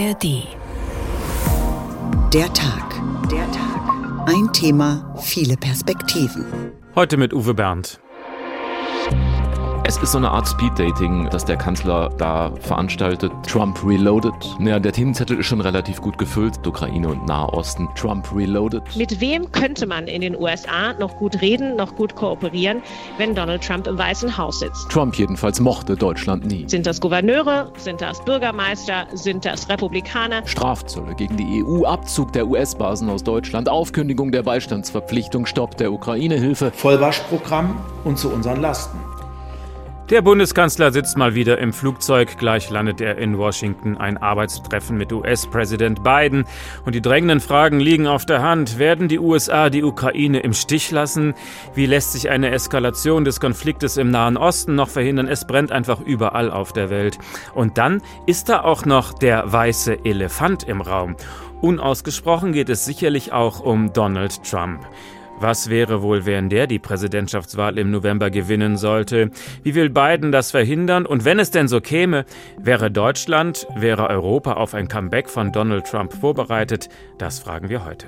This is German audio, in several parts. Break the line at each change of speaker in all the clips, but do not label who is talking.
ARD.
Der Tag. Der Tag. Ein Thema, viele Perspektiven.
Heute mit Uwe Bernd.
Es ist so eine Art Speed-Dating, das der Kanzler da veranstaltet. Trump Reloaded. Ja, der Themenzettel ist schon relativ gut gefüllt. Ukraine und Nahosten. Trump Reloaded.
Mit wem könnte man in den USA noch gut reden, noch gut kooperieren, wenn Donald Trump im Weißen Haus sitzt?
Trump jedenfalls mochte Deutschland nie.
Sind das Gouverneure? Sind das Bürgermeister? Sind das Republikaner?
Strafzölle gegen die EU, Abzug der US-Basen aus Deutschland, Aufkündigung der Beistandsverpflichtung, Stopp der Ukraine-Hilfe.
Vollwaschprogramm und zu unseren Lasten.
Der Bundeskanzler sitzt mal wieder im Flugzeug. Gleich landet er in Washington. Ein Arbeitstreffen mit US-Präsident Biden. Und die drängenden Fragen liegen auf der Hand. Werden die USA die Ukraine im Stich lassen? Wie lässt sich eine Eskalation des Konfliktes im Nahen Osten noch verhindern? Es brennt einfach überall auf der Welt. Und dann ist da auch noch der weiße Elefant im Raum. Unausgesprochen geht es sicherlich auch um Donald Trump. Was wäre wohl, wenn der die Präsidentschaftswahl im November gewinnen sollte? Wie will Biden das verhindern? Und wenn es denn so käme, wäre Deutschland, wäre Europa auf ein Comeback von Donald Trump vorbereitet? Das fragen wir heute.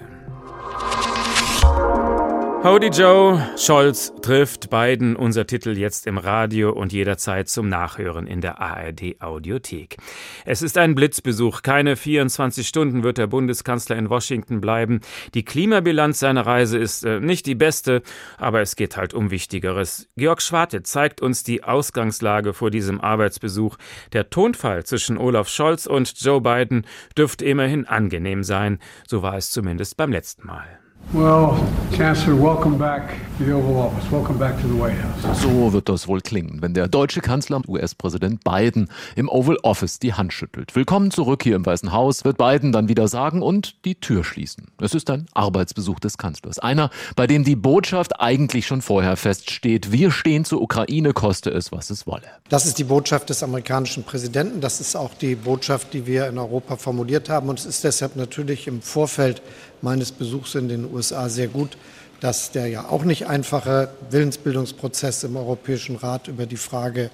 Howdy Joe, Scholz trifft Biden, unser Titel jetzt im Radio und jederzeit zum Nachhören in der ARD Audiothek. Es ist ein Blitzbesuch, keine 24 Stunden wird der Bundeskanzler in Washington bleiben. Die Klimabilanz seiner Reise ist äh, nicht die beste, aber es geht halt um Wichtigeres. Georg Schwarte zeigt uns die Ausgangslage vor diesem Arbeitsbesuch. Der Tonfall zwischen Olaf Scholz und Joe Biden dürfte immerhin angenehm sein, so war es zumindest beim letzten Mal.
Well, Chancellor, welcome back to the Oval Office. Welcome back to the White House.
So wird das wohl klingen, wenn der deutsche Kanzler US-Präsident Biden im Oval Office die Hand schüttelt. Willkommen zurück hier im Weißen Haus, wird Biden dann wieder sagen und die Tür schließen. Es ist ein Arbeitsbesuch des Kanzlers. Einer, bei dem die Botschaft eigentlich schon vorher feststeht. Wir stehen zur Ukraine, koste es, was es wolle.
Das ist die Botschaft des amerikanischen Präsidenten. Das ist auch die Botschaft, die wir in Europa formuliert haben. Und es ist deshalb natürlich im Vorfeld meines Besuchs in den USA sehr gut, dass der ja auch nicht einfache Willensbildungsprozess im Europäischen Rat über die Frage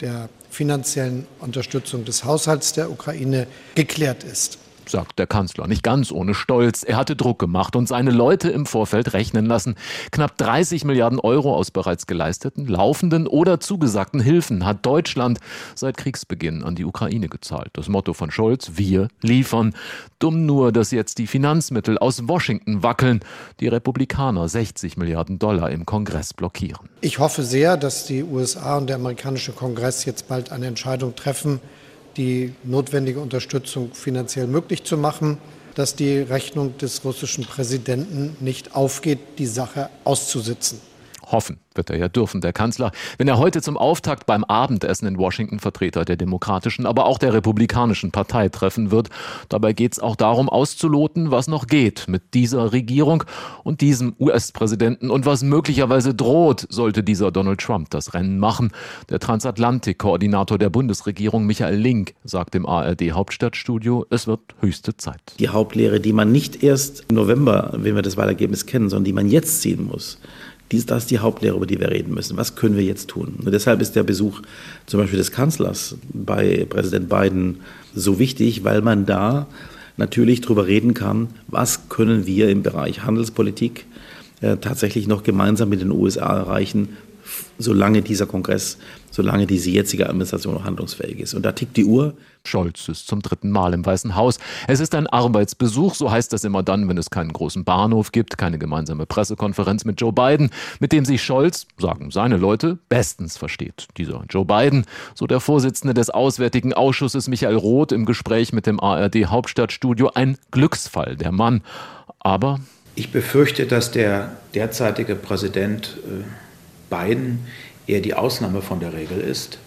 der finanziellen Unterstützung des Haushalts der Ukraine geklärt ist
sagt der Kanzler, nicht ganz ohne Stolz. Er hatte Druck gemacht und seine Leute im Vorfeld rechnen lassen. Knapp 30 Milliarden Euro aus bereits geleisteten, laufenden oder zugesagten Hilfen hat Deutschland seit Kriegsbeginn an die Ukraine gezahlt. Das Motto von Scholz, wir liefern. Dumm nur, dass jetzt die Finanzmittel aus Washington wackeln, die Republikaner 60 Milliarden Dollar im Kongress blockieren.
Ich hoffe sehr, dass die USA und der amerikanische Kongress jetzt bald eine Entscheidung treffen, die notwendige Unterstützung finanziell möglich zu machen, dass die Rechnung des russischen Präsidenten nicht aufgeht, die Sache auszusitzen.
Hoffen wird er ja dürfen, der Kanzler, wenn er heute zum Auftakt beim Abendessen in Washington Vertreter der demokratischen, aber auch der republikanischen Partei treffen wird. Dabei geht es auch darum, auszuloten, was noch geht mit dieser Regierung und diesem US-Präsidenten und was möglicherweise droht, sollte dieser Donald Trump das Rennen machen. Der Transatlantik-Koordinator der Bundesregierung, Michael Link, sagt im ARD-Hauptstadtstudio, es wird höchste Zeit.
Die Hauptlehre, die man nicht erst im November, wenn wir das Wahlergebnis kennen, sondern die man jetzt ziehen muss, dies, das ist die Hauptlehre, über die wir reden müssen. Was können wir jetzt tun? Und deshalb ist der Besuch zum Beispiel des Kanzlers bei Präsident Biden so wichtig, weil man da natürlich darüber reden kann, was können wir im Bereich Handelspolitik äh, tatsächlich noch gemeinsam mit den USA erreichen, solange dieser Kongress solange diese jetzige Administration noch handlungsfähig ist. Und da tickt die Uhr.
Scholz ist zum dritten Mal im Weißen Haus. Es ist ein Arbeitsbesuch, so heißt das immer dann, wenn es keinen großen Bahnhof gibt, keine gemeinsame Pressekonferenz mit Joe Biden, mit dem sich Scholz, sagen seine Leute, bestens versteht. Dieser Joe Biden, so der Vorsitzende des Auswärtigen Ausschusses Michael Roth im Gespräch mit dem ARD Hauptstadtstudio, ein Glücksfall, der Mann. Aber
ich befürchte, dass der derzeitige Präsident Biden eher die Ausnahme von der Regel ist.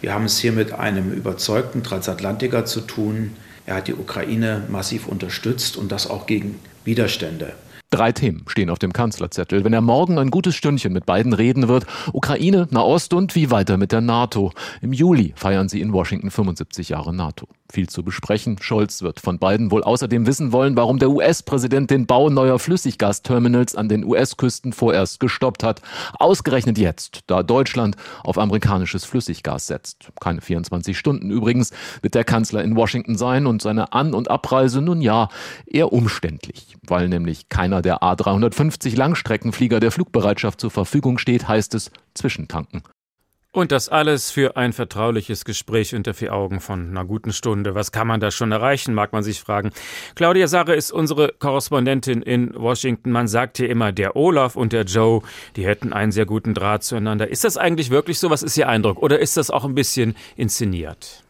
Wir haben es hier mit einem überzeugten Transatlantiker zu tun. Er hat die Ukraine massiv unterstützt und das auch gegen Widerstände.
Drei Themen stehen auf dem Kanzlerzettel. Wenn er morgen ein gutes Stündchen mit beiden reden wird, Ukraine, Nahost und wie weiter mit der NATO. Im Juli feiern sie in Washington 75 Jahre NATO. Viel zu besprechen. Scholz wird von beiden wohl außerdem wissen wollen, warum der US-Präsident den Bau neuer Flüssiggasterminals an den US-Küsten vorerst gestoppt hat. Ausgerechnet jetzt, da Deutschland auf amerikanisches Flüssiggas setzt. Keine 24 Stunden übrigens wird der Kanzler in Washington sein und seine An- und Abreise nun ja eher umständlich, weil nämlich keiner der A350 Langstreckenflieger der Flugbereitschaft zur Verfügung steht, heißt es Zwischentanken.
Und das alles für ein vertrauliches Gespräch unter vier Augen von einer guten Stunde. Was kann man da schon erreichen, mag man sich fragen. Claudia Sarre ist unsere Korrespondentin in Washington. Man sagt hier immer, der Olaf und der Joe, die hätten einen sehr guten Draht zueinander. Ist das eigentlich wirklich so? Was ist Ihr Eindruck? Oder ist das auch ein bisschen inszeniert?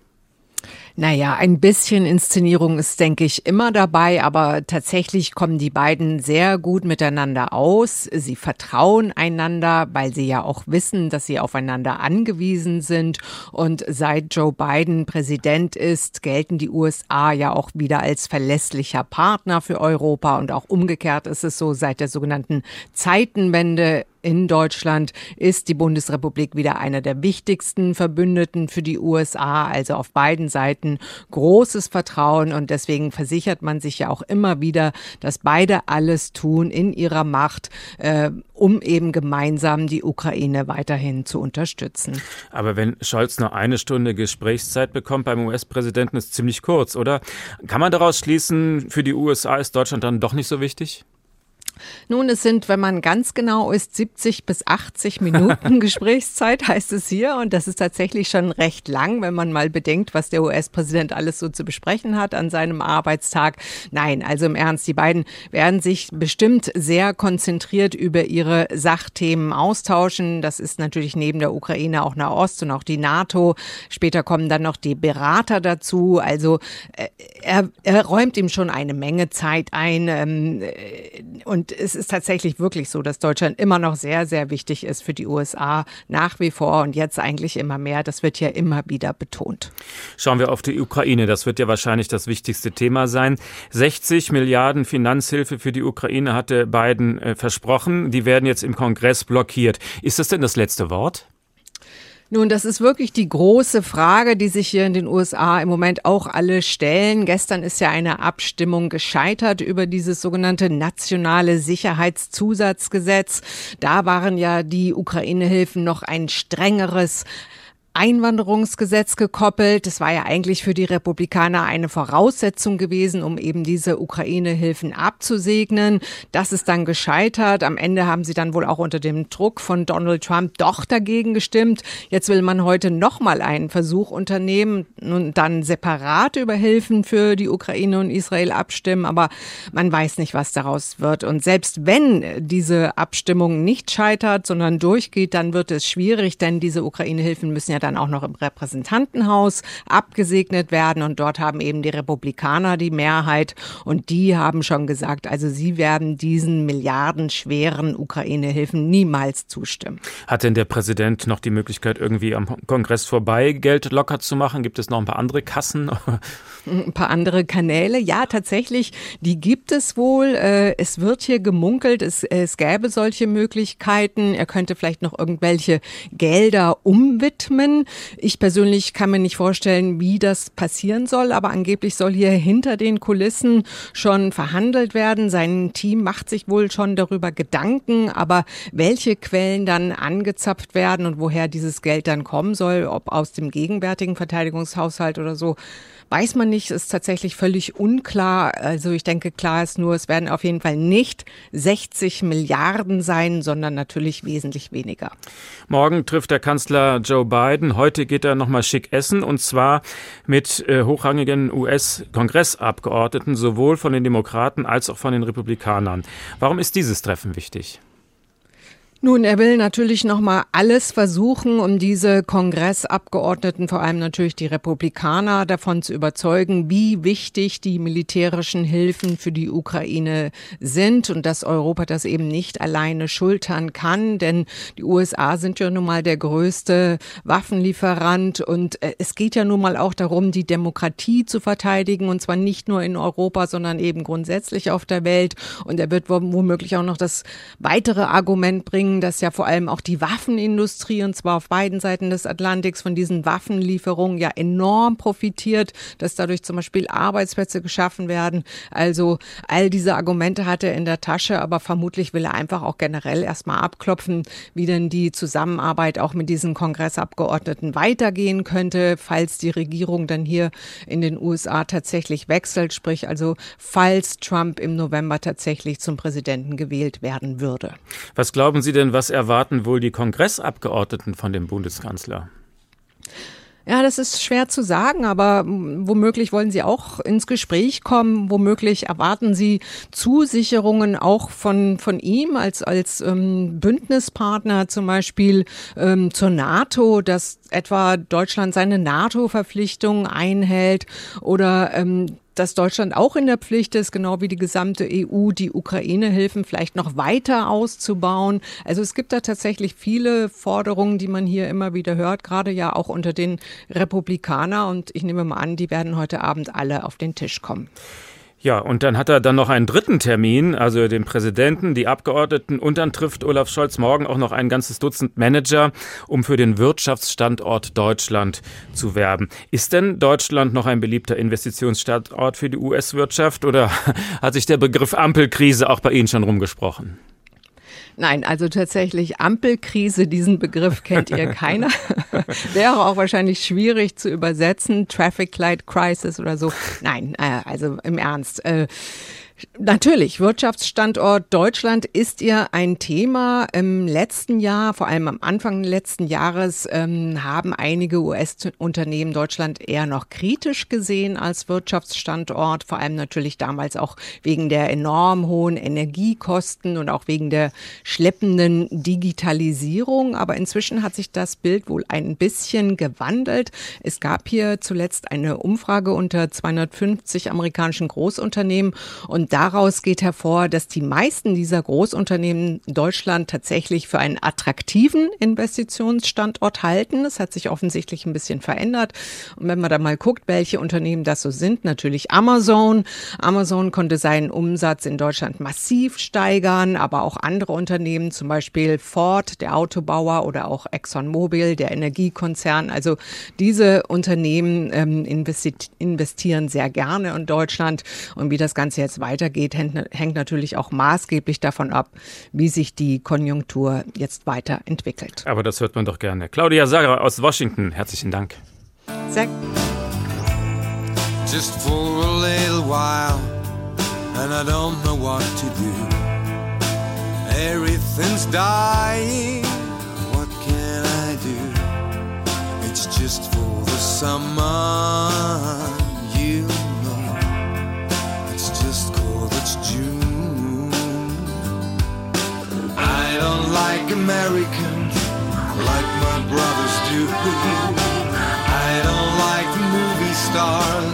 Naja, ein bisschen Inszenierung ist, denke ich, immer dabei, aber tatsächlich kommen die beiden sehr gut miteinander aus. Sie vertrauen einander, weil sie ja auch wissen, dass sie aufeinander angewiesen sind. Und seit Joe Biden Präsident ist, gelten die USA ja auch wieder als verlässlicher Partner für Europa. Und auch umgekehrt ist es so, seit der sogenannten Zeitenwende in Deutschland ist die Bundesrepublik wieder einer der wichtigsten Verbündeten für die USA, also auf beiden Seiten großes Vertrauen und deswegen versichert man sich ja auch immer wieder, dass beide alles tun in ihrer Macht, äh, um eben gemeinsam die Ukraine weiterhin zu unterstützen.
Aber wenn Scholz nur eine Stunde Gesprächszeit bekommt beim US-Präsidenten, ist ziemlich kurz, oder? Kann man daraus schließen, für die USA ist Deutschland dann doch nicht so wichtig?
Nun, es sind, wenn man ganz genau ist, 70 bis 80 Minuten Gesprächszeit, heißt es hier. Und das ist tatsächlich schon recht lang, wenn man mal bedenkt, was der US-Präsident alles so zu besprechen hat an seinem Arbeitstag. Nein, also im Ernst, die beiden werden sich bestimmt sehr konzentriert über ihre Sachthemen austauschen. Das ist natürlich neben der Ukraine auch Nahost und auch die NATO. Später kommen dann noch die Berater dazu. Also äh, er, er räumt ihm schon eine Menge Zeit ein. Ähm, äh, und es ist tatsächlich wirklich so, dass Deutschland immer noch sehr, sehr wichtig ist für die USA nach wie vor und jetzt eigentlich immer mehr. Das wird ja immer wieder betont.
Schauen wir auf die Ukraine. Das wird ja wahrscheinlich das wichtigste Thema sein. 60 Milliarden Finanzhilfe für die Ukraine hatte Biden äh, versprochen. Die werden jetzt im Kongress blockiert. Ist das denn das letzte Wort?
Nun, das ist wirklich die große Frage, die sich hier in den USA im Moment auch alle stellen. Gestern ist ja eine Abstimmung gescheitert über dieses sogenannte nationale Sicherheitszusatzgesetz. Da waren ja die Ukraine-Hilfen noch ein strengeres Einwanderungsgesetz gekoppelt. Das war ja eigentlich für die Republikaner eine Voraussetzung gewesen, um eben diese Ukraine-Hilfen abzusegnen. Das ist dann gescheitert. Am Ende haben sie dann wohl auch unter dem Druck von Donald Trump doch dagegen gestimmt. Jetzt will man heute nochmal einen Versuch unternehmen und dann separat über Hilfen für die Ukraine und Israel abstimmen. Aber man weiß nicht, was daraus wird. Und selbst wenn diese Abstimmung nicht scheitert, sondern durchgeht, dann wird es schwierig, denn diese Ukraine-Hilfen müssen ja dann auch noch im Repräsentantenhaus abgesegnet werden. Und dort haben eben die Republikaner die Mehrheit. Und die haben schon gesagt, also sie werden diesen milliardenschweren Ukraine-Hilfen niemals zustimmen.
Hat denn der Präsident noch die Möglichkeit, irgendwie am Kongress vorbei Geld locker zu machen? Gibt es noch ein paar andere Kassen?
ein paar andere Kanäle. Ja, tatsächlich, die gibt es wohl. Äh, es wird hier gemunkelt, es, es gäbe solche Möglichkeiten. Er könnte vielleicht noch irgendwelche Gelder umwidmen. Ich persönlich kann mir nicht vorstellen, wie das passieren soll, aber angeblich soll hier hinter den Kulissen schon verhandelt werden. Sein Team macht sich wohl schon darüber Gedanken, aber welche Quellen dann angezapft werden und woher dieses Geld dann kommen soll, ob aus dem gegenwärtigen Verteidigungshaushalt oder so, weiß man nicht, ist tatsächlich völlig unklar. Also ich denke, klar ist nur, es werden auf jeden Fall nicht 60 Milliarden sein, sondern natürlich wesentlich weniger.
Morgen trifft der Kanzler Joe Biden. Heute geht er nochmal schick essen und zwar mit äh, hochrangigen US-Kongressabgeordneten, sowohl von den Demokraten als auch von den Republikanern. Warum ist dieses Treffen wichtig?
Nun, er will natürlich noch mal alles versuchen, um diese Kongressabgeordneten, vor allem natürlich die Republikaner, davon zu überzeugen, wie wichtig die militärischen Hilfen für die Ukraine sind und dass Europa das eben nicht alleine schultern kann, denn die USA sind ja nun mal der größte Waffenlieferant und äh, es geht ja nun mal auch darum, die Demokratie zu verteidigen und zwar nicht nur in Europa, sondern eben grundsätzlich auf der Welt. Und er wird womöglich auch noch das weitere Argument bringen, dass ja vor allem auch die Waffenindustrie, und zwar auf beiden Seiten des Atlantiks, von diesen Waffenlieferungen ja enorm profitiert, dass dadurch zum Beispiel Arbeitsplätze geschaffen werden. Also all diese Argumente hat er in der Tasche, aber vermutlich will er einfach auch generell erstmal abklopfen, wie denn die Zusammenarbeit auch mit diesen Kongressabgeordneten weitergehen könnte, falls die Regierung dann hier in den USA tatsächlich wechselt, sprich also falls Trump im November tatsächlich zum Präsidenten gewählt werden würde.
Was glauben Sie denn, denn, was erwarten wohl die Kongressabgeordneten von dem Bundeskanzler?
Ja, das ist schwer zu sagen, aber womöglich wollen Sie auch ins Gespräch kommen. Womöglich erwarten Sie Zusicherungen auch von, von ihm als, als ähm, Bündnispartner zum Beispiel ähm, zur NATO, dass etwa Deutschland seine NATO-Verpflichtungen einhält oder ähm, dass Deutschland auch in der Pflicht ist, genau wie die gesamte EU, die Ukraine-Hilfen vielleicht noch weiter auszubauen. Also es gibt da tatsächlich viele Forderungen, die man hier immer wieder hört, gerade ja auch unter den Republikanern. Und ich nehme mal an, die werden heute Abend alle auf den Tisch kommen.
Ja, und dann hat er dann noch einen dritten Termin, also den Präsidenten, die Abgeordneten und dann trifft Olaf Scholz morgen auch noch ein ganzes Dutzend Manager, um für den Wirtschaftsstandort Deutschland zu werben. Ist denn Deutschland noch ein beliebter Investitionsstandort für die US-Wirtschaft oder hat sich der Begriff Ampelkrise auch bei Ihnen schon rumgesprochen?
Nein, also tatsächlich Ampelkrise, diesen Begriff kennt ihr keiner. Wäre auch wahrscheinlich schwierig zu übersetzen. Traffic Light Crisis oder so. Nein, äh, also im Ernst. Äh, Natürlich, Wirtschaftsstandort Deutschland ist ihr ein Thema. Im letzten Jahr, vor allem am Anfang letzten Jahres, ähm, haben einige US-Unternehmen Deutschland eher noch kritisch gesehen als Wirtschaftsstandort. Vor allem natürlich damals auch wegen der enorm hohen Energiekosten und auch wegen der schleppenden Digitalisierung. Aber inzwischen hat sich das Bild wohl ein bisschen gewandelt. Es gab hier zuletzt eine Umfrage unter 250 amerikanischen Großunternehmen und daraus geht hervor, dass die meisten dieser Großunternehmen Deutschland tatsächlich für einen attraktiven Investitionsstandort halten. Das hat sich offensichtlich ein bisschen verändert. Und wenn man da mal guckt, welche Unternehmen das so sind, natürlich Amazon. Amazon konnte seinen Umsatz in Deutschland massiv steigern, aber auch andere Unternehmen, zum Beispiel Ford, der Autobauer oder auch ExxonMobil, der Energiekonzern. Also diese Unternehmen ähm, investieren sehr gerne in Deutschland. Und wie das Ganze jetzt weiter weitergeht, hängt natürlich auch maßgeblich davon ab, wie sich die Konjunktur jetzt weiterentwickelt.
Aber das hört man doch gerne. Claudia Sager aus Washington, herzlichen Dank.
Sehr. Just for a little while, and I don't know what to do. Everything's dying, what can I do? It's just for the summer. Americans, like my brothers do. I don't like movie stars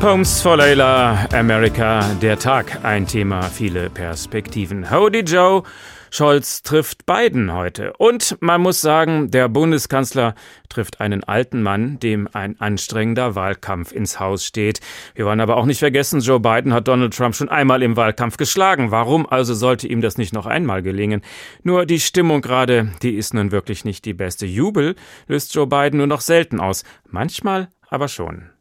Poems for Layla, America, der Tag, ein Thema, viele Perspektiven. Howdy Joe, Scholz trifft Biden heute. Und man muss sagen, der Bundeskanzler trifft einen alten Mann, dem ein anstrengender Wahlkampf ins Haus steht. Wir wollen aber auch nicht vergessen, Joe Biden hat Donald Trump schon einmal im Wahlkampf geschlagen. Warum also sollte ihm das nicht noch einmal gelingen? Nur die Stimmung gerade, die ist nun wirklich nicht die beste. Jubel löst Joe Biden nur noch selten aus. Manchmal aber schon.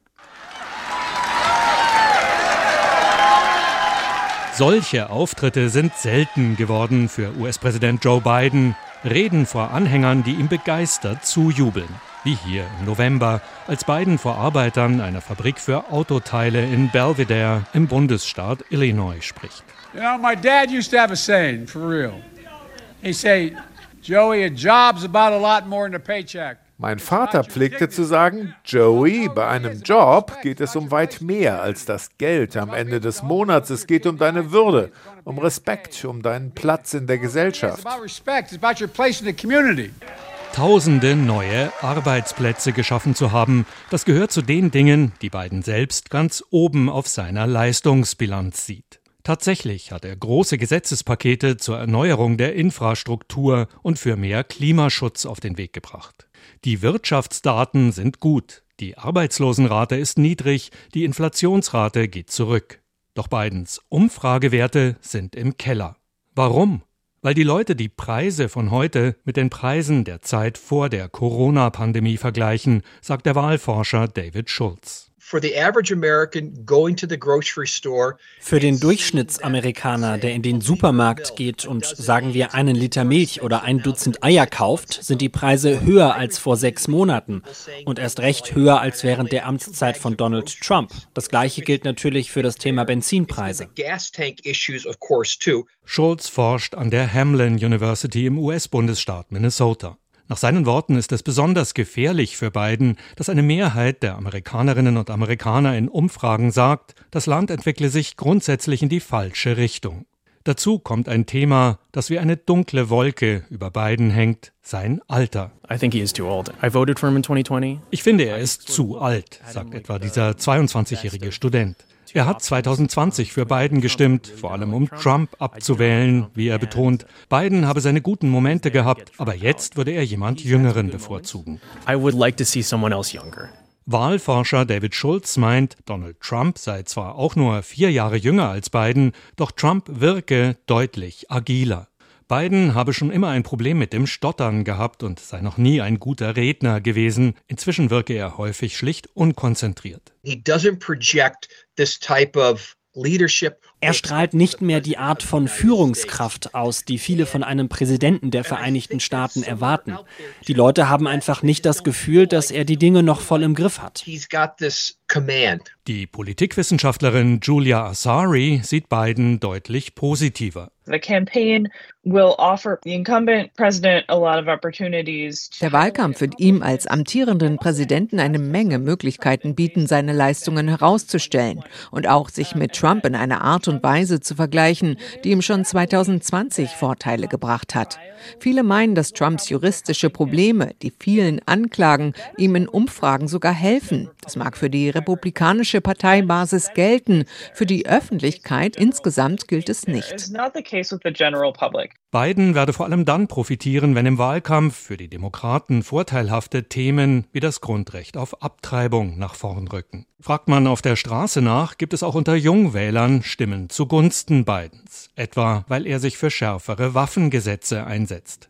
Solche Auftritte sind selten geworden für US-Präsident Joe Biden. Reden vor Anhängern, die ihm begeistert zujubeln. wie hier im November, als Biden vor Arbeitern einer Fabrik für Autoteile in Belvedere im Bundesstaat Illinois spricht.
You know, my dad used to have a saying, for real. He say, Joey, a job's about a lot more than a paycheck.
Mein Vater pflegte zu sagen, Joey, bei einem Job geht es um weit mehr als das Geld am Ende des Monats. Es geht um deine Würde, um Respekt, um deinen Platz in der Gesellschaft.
Tausende neue Arbeitsplätze geschaffen zu haben, das gehört zu den Dingen, die Biden selbst ganz oben auf seiner Leistungsbilanz sieht. Tatsächlich hat er große Gesetzespakete zur Erneuerung der Infrastruktur und für mehr Klimaschutz auf den Weg gebracht. Die Wirtschaftsdaten sind gut, die Arbeitslosenrate ist niedrig, die Inflationsrate geht zurück. Doch Bidens Umfragewerte sind im Keller. Warum? Weil die Leute die Preise von heute mit den Preisen der Zeit vor der Corona-Pandemie vergleichen, sagt der Wahlforscher David Schulz.
Für den Durchschnittsamerikaner, der in den Supermarkt geht und sagen wir einen Liter Milch oder ein Dutzend Eier kauft, sind die Preise höher als vor sechs Monaten und erst recht höher als während der Amtszeit von Donald Trump. Das gleiche gilt natürlich für das Thema Benzinpreise.
Schulz forscht an der Hamlin University im US-Bundesstaat Minnesota. Nach seinen Worten ist es besonders gefährlich für Biden, dass eine Mehrheit der Amerikanerinnen und Amerikaner in Umfragen sagt, das Land entwickle sich grundsätzlich in die falsche Richtung. Dazu kommt ein Thema, das wie eine dunkle Wolke über Biden hängt, sein Alter. Ich finde, er ist zu alt, sagt etwa dieser 22-jährige Student. Er hat 2020 für Biden gestimmt, vor allem um Trump abzuwählen, wie er betont. Biden habe seine guten Momente gehabt, aber jetzt würde er jemand Jüngeren bevorzugen. Wahlforscher David Schulz meint, Donald Trump sei zwar auch nur vier Jahre jünger als Biden, doch Trump wirke deutlich agiler. Biden habe schon immer ein Problem mit dem Stottern gehabt und sei noch nie ein guter Redner gewesen. Inzwischen wirke er häufig schlicht unkonzentriert.
He doesn't project this type of
er strahlt nicht mehr die Art von Führungskraft aus, die viele von einem Präsidenten der Vereinigten Staaten erwarten. Die Leute haben einfach nicht das Gefühl, dass er die Dinge noch voll im Griff hat.
Die Politikwissenschaftlerin Julia Asari sieht Biden deutlich positiver.
Der Wahlkampf wird ihm als amtierenden Präsidenten eine Menge Möglichkeiten bieten, seine Leistungen herauszustellen und auch sich mit Trump in einer Art und Weise zu vergleichen, die ihm schon 2020 Vorteile gebracht hat. Viele meinen, dass Trumps juristische Probleme, die vielen Anklagen, ihm in Umfragen sogar helfen. Das mag für die republikanische Parteibasis gelten, für die Öffentlichkeit insgesamt gilt es nicht
Biden werde vor allem dann profitieren, wenn im Wahlkampf für die Demokraten vorteilhafte Themen wie das Grundrecht auf Abtreibung nach vorn rücken. Fragt man auf der Straße nach, gibt es auch unter Jungwählern Stimmen zugunsten Bidens, etwa weil er sich für schärfere Waffengesetze einsetzt.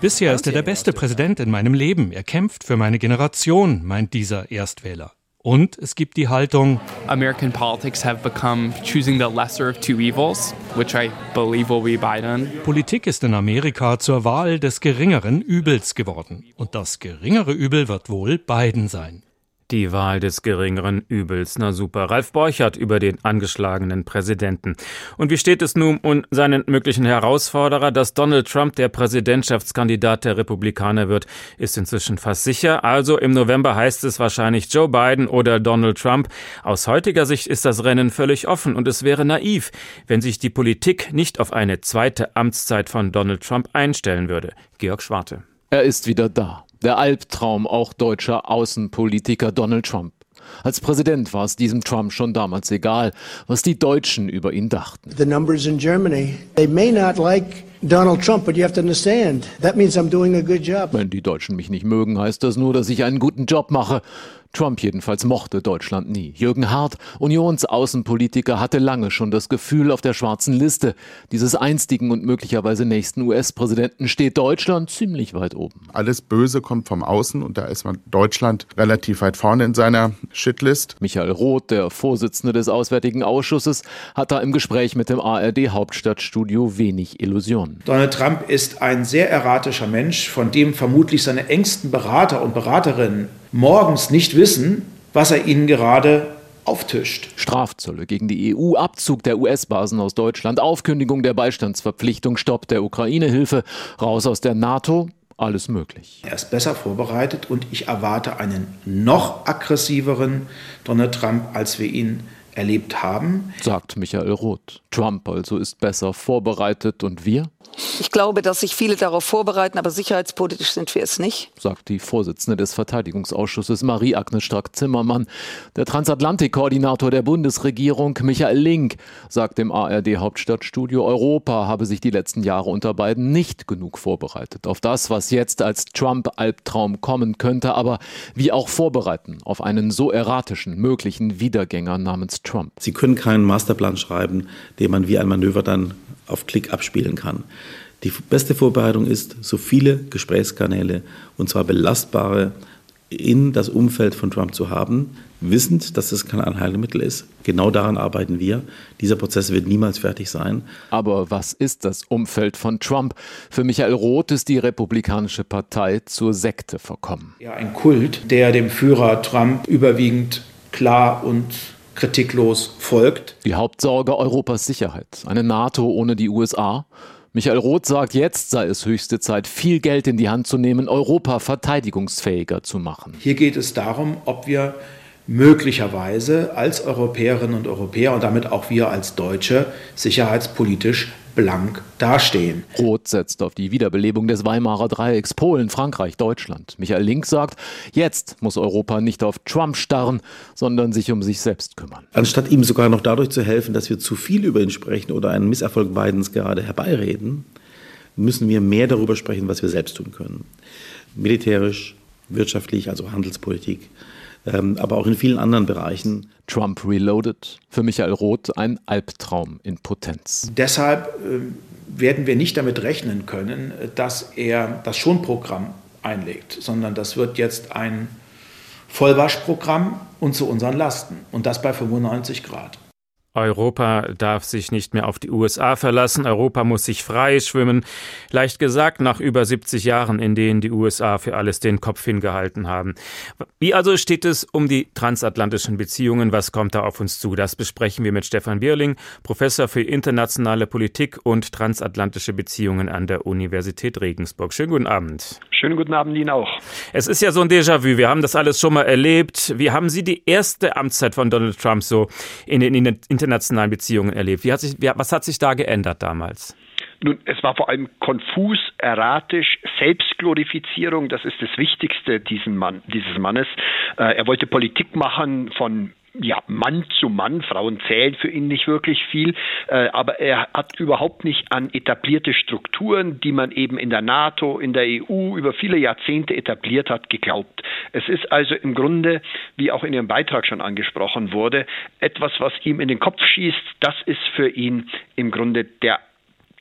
Bisher ist er der beste Präsident in meinem Leben. Er kämpft für meine Generation, meint dieser Erstwähler. Und es gibt die Haltung,
American politics have become choosing the lesser of two evils, which I believe will be Biden.
Politik ist in Amerika zur Wahl des geringeren Übels geworden. Und das geringere Übel wird wohl Biden sein.
Die Wahl des geringeren Übels. Na super. Ralf Borchert über den angeschlagenen Präsidenten. Und wie steht es nun um seinen möglichen Herausforderer? Dass Donald Trump der Präsidentschaftskandidat der Republikaner wird, ist inzwischen fast sicher. Also im November heißt es wahrscheinlich Joe Biden oder Donald Trump. Aus heutiger Sicht ist das Rennen völlig offen und es wäre naiv, wenn sich die Politik nicht auf eine zweite Amtszeit von Donald Trump einstellen würde. Georg Schwarte.
Er ist wieder da. Der Albtraum auch deutscher Außenpolitiker Donald Trump. Als Präsident war es diesem Trump schon damals egal, was die Deutschen über ihn dachten.
The numbers in Germany, they may not like Donald Trump, but you have to understand, that means I'm doing a good job.
Wenn die Deutschen mich nicht mögen, heißt das nur, dass ich einen guten Job mache. Trump jedenfalls mochte Deutschland nie. Jürgen Hart, Unionsaußenpolitiker, hatte lange schon das Gefühl, auf der schwarzen Liste dieses einstigen und möglicherweise nächsten US-Präsidenten steht Deutschland ziemlich weit oben.
Alles Böse kommt vom Außen und da ist man Deutschland relativ weit vorne in seiner Shitlist.
Michael Roth, der Vorsitzende des Auswärtigen Ausschusses, hat da im Gespräch mit dem ARD Hauptstadtstudio wenig Illusionen.
Donald Trump ist ein sehr erratischer Mensch, von dem vermutlich seine engsten Berater und Beraterinnen morgens nicht wissen, was er ihnen gerade auftischt.
Strafzölle gegen die EU, Abzug der US-Basen aus Deutschland, Aufkündigung der Beistandsverpflichtung, Stopp der Ukraine-Hilfe, raus aus der NATO, alles möglich.
Er ist besser vorbereitet und ich erwarte einen noch aggressiveren Donald Trump, als wir ihn erlebt haben.
Sagt Michael Roth. Trump also ist besser vorbereitet und wir?
Ich glaube, dass sich viele darauf vorbereiten, aber sicherheitspolitisch sind wir es nicht.
Sagt die Vorsitzende des Verteidigungsausschusses Marie-Agnes Strack-Zimmermann. Der Transatlantik-Koordinator der Bundesregierung Michael Link sagt im ARD-Hauptstadtstudio, Europa habe sich die letzten Jahre unter beiden nicht genug vorbereitet auf das, was jetzt als Trump-Albtraum kommen könnte, aber wie auch vorbereiten auf einen so erratischen möglichen Wiedergänger namens Trump.
Sie können keinen Masterplan schreiben, den man wie ein Manöver dann auf Klick abspielen kann. Die beste Vorbereitung ist, so viele Gesprächskanäle und zwar belastbare in das Umfeld von Trump zu haben, wissend, dass es kein Anheilmittel ist. Genau daran arbeiten wir. Dieser Prozess wird niemals fertig sein.
Aber was ist das Umfeld von Trump? Für Michael Roth ist die Republikanische Partei zur Sekte verkommen.
Ja, ein Kult, der dem Führer Trump überwiegend klar und kritiklos folgt.
Die Hauptsorge Europas Sicherheit. Eine NATO ohne die USA. Michael Roth sagt, jetzt sei es höchste Zeit, viel Geld in die Hand zu nehmen, Europa verteidigungsfähiger zu machen.
Hier geht es darum, ob wir möglicherweise als Europäerinnen und Europäer und damit auch wir als Deutsche sicherheitspolitisch blank dastehen.
Roth setzt auf die Wiederbelebung des Weimarer Dreiecks Polen, Frankreich, Deutschland. Michael Link sagt, jetzt muss Europa nicht auf Trump starren, sondern sich um sich selbst kümmern.
Anstatt ihm sogar noch dadurch zu helfen, dass wir zu viel über ihn sprechen oder einen Misserfolg Bidens gerade herbeireden, müssen wir mehr darüber sprechen, was wir selbst tun können. Militärisch, wirtschaftlich, also Handelspolitik, ähm, aber auch in vielen anderen Bereichen.
Trump Reloaded, für Michael Roth ein Albtraum in Potenz.
Deshalb äh, werden wir nicht damit rechnen können, dass er das Schonprogramm einlegt, sondern das wird jetzt ein Vollwaschprogramm und zu unseren Lasten und das bei 95 Grad.
Europa darf sich nicht mehr auf die USA verlassen. Europa muss sich frei schwimmen. Leicht gesagt, nach über 70 Jahren, in denen die USA für alles den Kopf hingehalten haben. Wie also steht es um die transatlantischen Beziehungen? Was kommt da auf uns zu? Das besprechen wir mit Stefan Bierling, Professor für internationale Politik und transatlantische Beziehungen an der Universität Regensburg. Schönen guten Abend.
Schönen guten Abend Ihnen auch.
Es ist ja so ein Déjà-vu. Wir haben das alles schon mal erlebt. Wie haben Sie die erste Amtszeit von Donald Trump so in den internationalen Beziehungen erlebt? Hat sich, was hat sich da geändert damals?
Nun, es war vor allem konfus, erratisch, Selbstglorifizierung, das ist das Wichtigste diesen Mann, dieses Mannes. Äh, er wollte Politik machen von ja, Mann zu Mann. Frauen zählen für ihn nicht wirklich viel, äh, aber er hat überhaupt nicht an etablierte Strukturen, die man eben in der NATO, in der EU über viele Jahrzehnte etabliert hat, geglaubt. Es ist also im Grunde, wie auch in Ihrem Beitrag schon angesprochen wurde, etwas, was ihm in den Kopf schießt. Das ist für ihn im Grunde der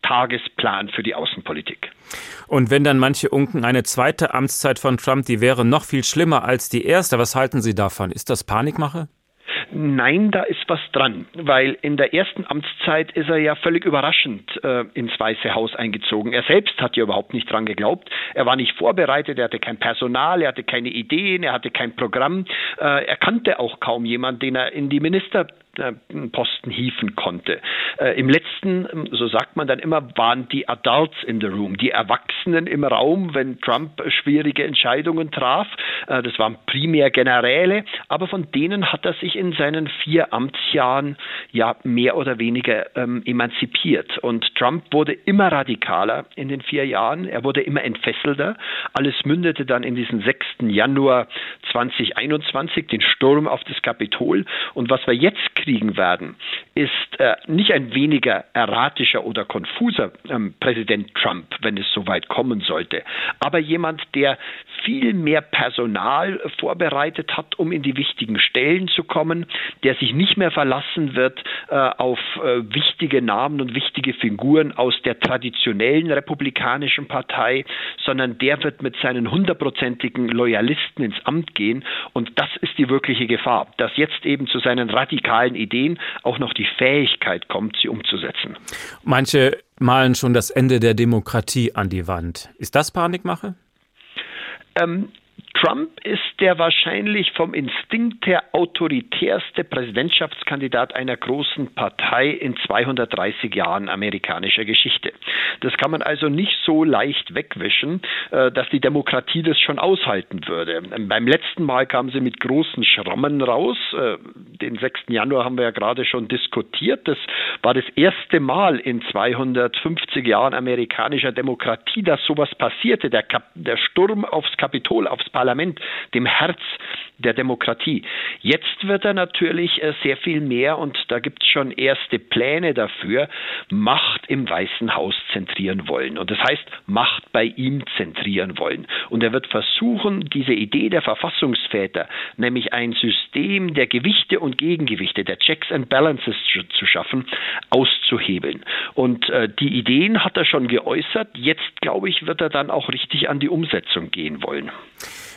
Tagesplan für die Außenpolitik.
Und wenn dann manche unken, eine zweite Amtszeit von Trump, die wäre noch viel schlimmer als die erste, was halten Sie davon? Ist das Panikmache?
Nein, da ist was dran, weil in der ersten Amtszeit ist er ja völlig überraschend äh, ins Weiße Haus eingezogen. Er selbst hat ja überhaupt nicht dran geglaubt. Er war nicht vorbereitet, er hatte kein Personal, er hatte keine Ideen, er hatte kein Programm. Äh, er kannte auch kaum jemanden, den er in die Minister Posten hieven konnte. Äh, Im letzten, so sagt man dann immer, waren die Adults in the room, die Erwachsenen im Raum, wenn Trump schwierige Entscheidungen traf. Äh, das waren primär Generäle, aber von denen hat er sich in seinen vier Amtsjahren ja mehr oder weniger ähm, emanzipiert. Und Trump wurde immer radikaler in den vier Jahren, er wurde immer entfesselter. Alles mündete dann in diesen 6. Januar 2021, den Sturm auf das Kapitol. Und was wir jetzt hinkriegen werden, ist äh, nicht ein weniger erratischer oder konfuser ähm, Präsident Trump, wenn es soweit kommen sollte, aber jemand, der viel mehr Personal vorbereitet hat, um in die wichtigen Stellen zu kommen, der sich nicht mehr verlassen wird äh, auf äh, wichtige Namen und wichtige Figuren aus der traditionellen republikanischen Partei, sondern der wird mit seinen hundertprozentigen Loyalisten ins Amt gehen. Und das ist die wirkliche Gefahr, dass jetzt eben zu seinen radikalen Ideen auch noch die Fähigkeit kommt, sie umzusetzen.
Manche malen schon das Ende der Demokratie an die Wand. Ist das Panikmache?
Ähm, Trump ist der wahrscheinlich vom Instinkt her autoritärste Präsidentschaftskandidat einer großen Partei in 230 Jahren amerikanischer Geschichte. Das kann man also nicht so leicht wegwischen, äh, dass die Demokratie das schon aushalten würde. Beim letzten Mal kam sie mit großen Schrammen raus. Äh, den 6. Januar haben wir ja gerade schon diskutiert. Das war das erste Mal in 250 Jahren amerikanischer Demokratie, dass sowas passierte. Der, Kap der Sturm aufs Kapitol, aufs Parlament Parlament, dem Herz der Demokratie. Jetzt wird er natürlich äh, sehr viel mehr, und da gibt es schon erste Pläne dafür, Macht im Weißen Haus zentrieren wollen. Und das heißt, Macht bei ihm zentrieren wollen. Und er wird versuchen, diese Idee der Verfassungsväter, nämlich ein System der Gewichte und Gegengewichte, der Checks and Balances zu schaffen, auszuhebeln. Und äh, die Ideen hat er schon geäußert. Jetzt, glaube ich, wird er dann auch richtig an die Umsetzung gehen wollen.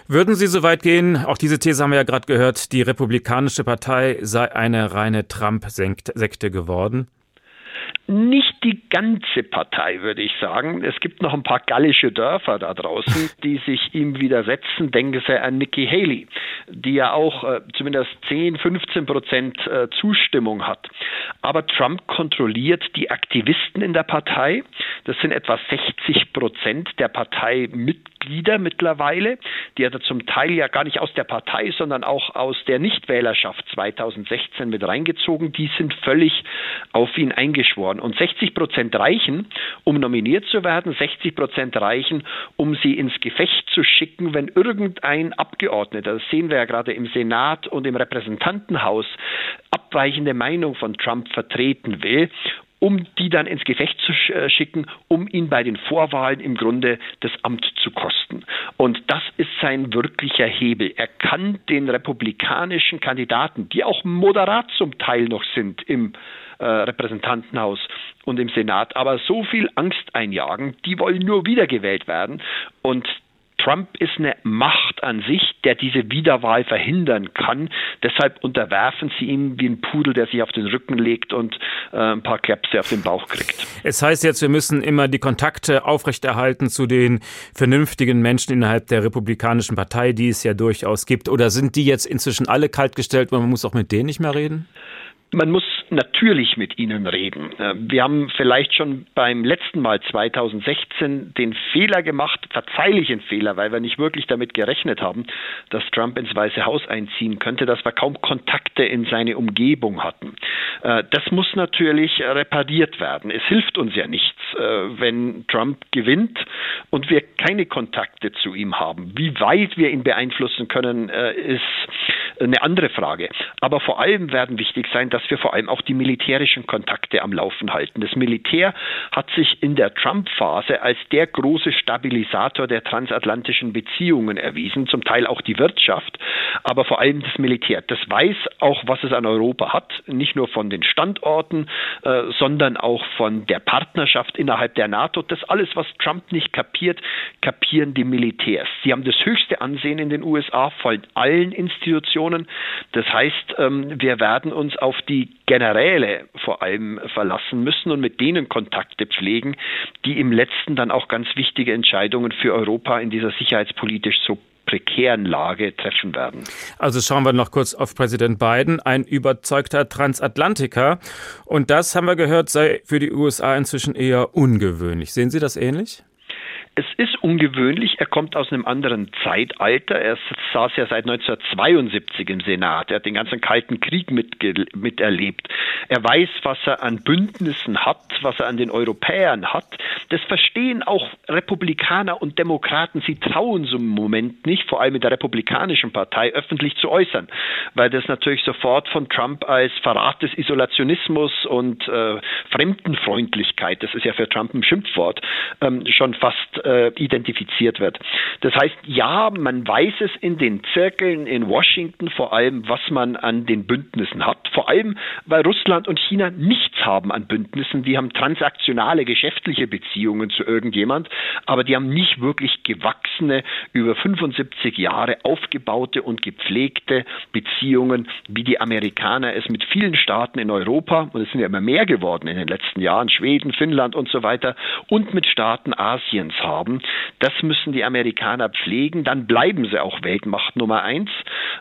Würden Sie so weit gehen, auch diese These haben wir ja gerade gehört, die Republikanische Partei sei eine reine Trump-Sekte geworden?
Nicht die ganze Partei, würde ich sagen. Es gibt noch ein paar gallische Dörfer da draußen, die sich ihm widersetzen. Denken Sie an Nikki Haley, die ja auch äh, zumindest 10, 15 Prozent äh, Zustimmung hat. Aber Trump kontrolliert die Aktivisten in der Partei. Das sind etwa 60 Prozent der Parteimitglieder mittlerweile. Die hat er zum Teil ja gar nicht aus der Partei, sondern auch aus der Nichtwählerschaft 2016 mit reingezogen. Die sind völlig auf ihn eingeschworen. Und 60 Prozent reichen, um nominiert zu werden, 60 Prozent reichen, um sie ins Gefecht zu schicken, wenn irgendein Abgeordneter, das sehen wir ja gerade im Senat und im Repräsentantenhaus, abweichende Meinung von Trump vertreten will um die dann ins Gefecht zu äh, schicken, um ihn bei den Vorwahlen im Grunde das Amt zu kosten. Und das ist sein wirklicher Hebel. Er kann den republikanischen Kandidaten, die auch moderat zum Teil noch sind im äh, Repräsentantenhaus und im Senat, aber so viel Angst einjagen, die wollen nur wiedergewählt werden. Und Trump ist eine Macht an sich, der diese Wiederwahl verhindern kann. Deshalb unterwerfen sie ihm wie ein Pudel, der sich auf den Rücken legt und äh, ein paar Klepse auf den Bauch kriegt.
Es heißt jetzt, wir müssen immer die Kontakte aufrechterhalten zu den vernünftigen Menschen innerhalb der Republikanischen Partei, die es ja durchaus gibt. Oder sind die jetzt inzwischen alle kaltgestellt und man muss auch mit denen nicht mehr reden?
Man muss natürlich mit ihnen reden. Äh, wir haben vielleicht schon beim letzten Mal 2016 den Fehler gemacht, verzeihlichen Fehler, weil wir nicht wirklich damit gerechnet haben, dass Trump ins Weiße Haus einziehen könnte, dass wir kaum Kontakte in seine Umgebung hatten. Äh, das muss natürlich repariert werden. Es hilft uns ja nichts, äh, wenn Trump gewinnt und wir keine Kontakte zu ihm haben. Wie weit wir ihn beeinflussen können, ist eine andere Frage. Aber vor allem werden wichtig sein, dass wir vor allem auch die militärischen Kontakte am Laufen halten. Das Militär hat sich in der Trump-Phase als der große Stabilisator der transatlantischen Beziehungen erwiesen, zum Teil auch die Wirtschaft, aber vor allem das Militär. Das weiß auch, was es an Europa hat, nicht nur von den Standorten, äh, sondern auch von der Partnerschaft innerhalb der NATO. Das alles, was Trump nicht kapiert, kapieren die Militärs. Sie haben das höchste Ansehen in den USA von allen Institutionen. Das heißt, ähm, wir werden uns auf die Generäle vor allem verlassen müssen und mit denen Kontakte pflegen, die im letzten dann auch ganz wichtige Entscheidungen für Europa in dieser sicherheitspolitisch so prekären Lage treffen werden.
Also schauen wir noch kurz auf Präsident Biden, ein überzeugter Transatlantiker. Und das haben wir gehört, sei für die USA inzwischen eher ungewöhnlich. Sehen Sie das ähnlich?
Es ist ungewöhnlich, er kommt aus einem anderen Zeitalter. Er saß ja seit 1972 im Senat. Er hat den ganzen Kalten Krieg miterlebt. Er weiß, was er an Bündnissen hat, was er an den Europäern hat. Das verstehen auch Republikaner und Demokraten. Sie trauen so im Moment nicht, vor allem in der Republikanischen Partei, öffentlich zu äußern, weil das natürlich sofort von Trump als Verrat des Isolationismus und äh, Fremdenfreundlichkeit, das ist ja für Trump ein Schimpfwort, ähm, schon fast äh, identifiziert wird. Das heißt, ja, man weiß es in den Zirkeln in Washington vor allem, was man an den Bündnissen hat. Vor allem, weil Russland und China nichts haben an Bündnissen. Die haben transaktionale geschäftliche Beziehungen zu irgendjemand, aber die haben nicht wirklich gewachsene, über 75 Jahre aufgebaute und gepflegte Beziehungen, wie die Amerikaner es mit vielen Staaten in Europa, und es sind ja immer mehr geworden in den letzten Jahren, Schweden, Finnland und so weiter, und mit Staaten Asiens haben. Das müssen die Amerikaner pflegen, dann bleiben sie auch Weltmacht Nummer eins.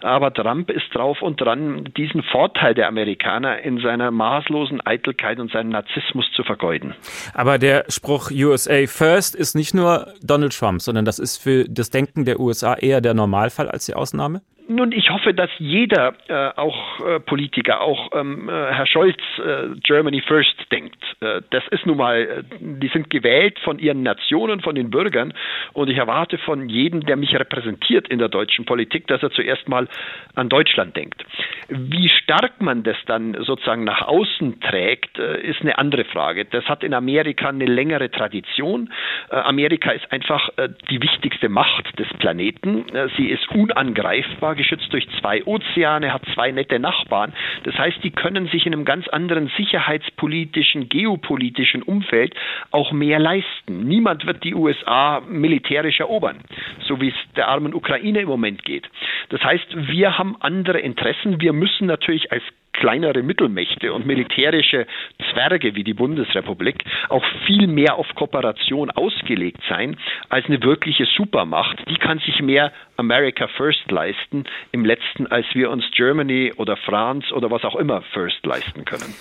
Aber Trump ist drauf und dran, diesen Vorteil der Amerikaner in seiner maßlosen Eitelkeit und seinem Narzissmus zu vergeuden.
Aber der Spruch USA First ist nicht nur Donald Trump, sondern das ist für das Denken der USA eher der Normalfall als die Ausnahme?
Nun, ich hoffe, dass jeder, äh, auch äh, Politiker, auch ähm, äh, Herr Scholz, äh, Germany First denkt. Äh, das ist nun mal, äh, die sind gewählt von ihren Nationen, von den Bürgern. Und ich erwarte von jedem, der mich repräsentiert in der deutschen Politik, dass er zuerst mal an Deutschland denkt. Wie stark man das dann sozusagen nach außen trägt, ist eine andere Frage. Das hat in Amerika eine längere Tradition. Amerika ist einfach die wichtigste Macht des Planeten. Sie ist unangreifbar geschützt durch zwei Ozeane, hat zwei nette Nachbarn. Das heißt, die können sich in einem ganz anderen sicherheitspolitischen, geopolitischen Umfeld auch mehr leisten. Niemand wird die USA militärisch erobern, so wie es der armen Ukraine im Moment geht. Das heißt, wir haben andere Interessen. Wir müssen natürlich als kleinere Mittelmächte und militärische Zwerge wie die Bundesrepublik auch viel mehr auf Kooperation ausgelegt sein als eine wirkliche Supermacht. Die kann sich mehr America First leisten im letzten, als wir uns Germany oder France oder was auch immer First leisten können.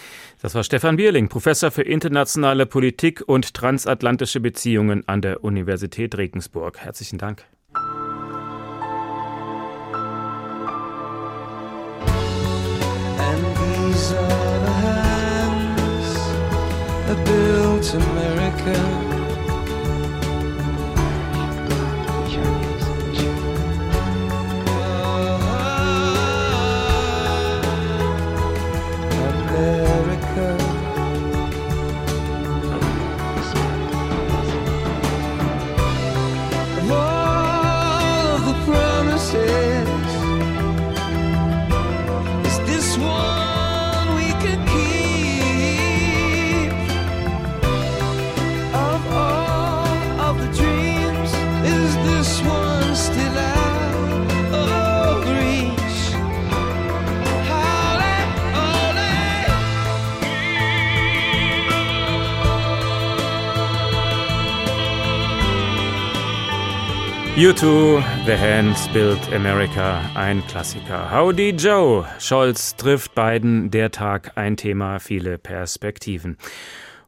Das war Stefan Bierling, Professor für internationale Politik und transatlantische Beziehungen an der Universität Regensburg. Herzlichen Dank. Built America. U2, The Hands Built America, ein Klassiker. Howdy Joe, Scholz trifft Biden, der Tag, ein Thema, viele Perspektiven.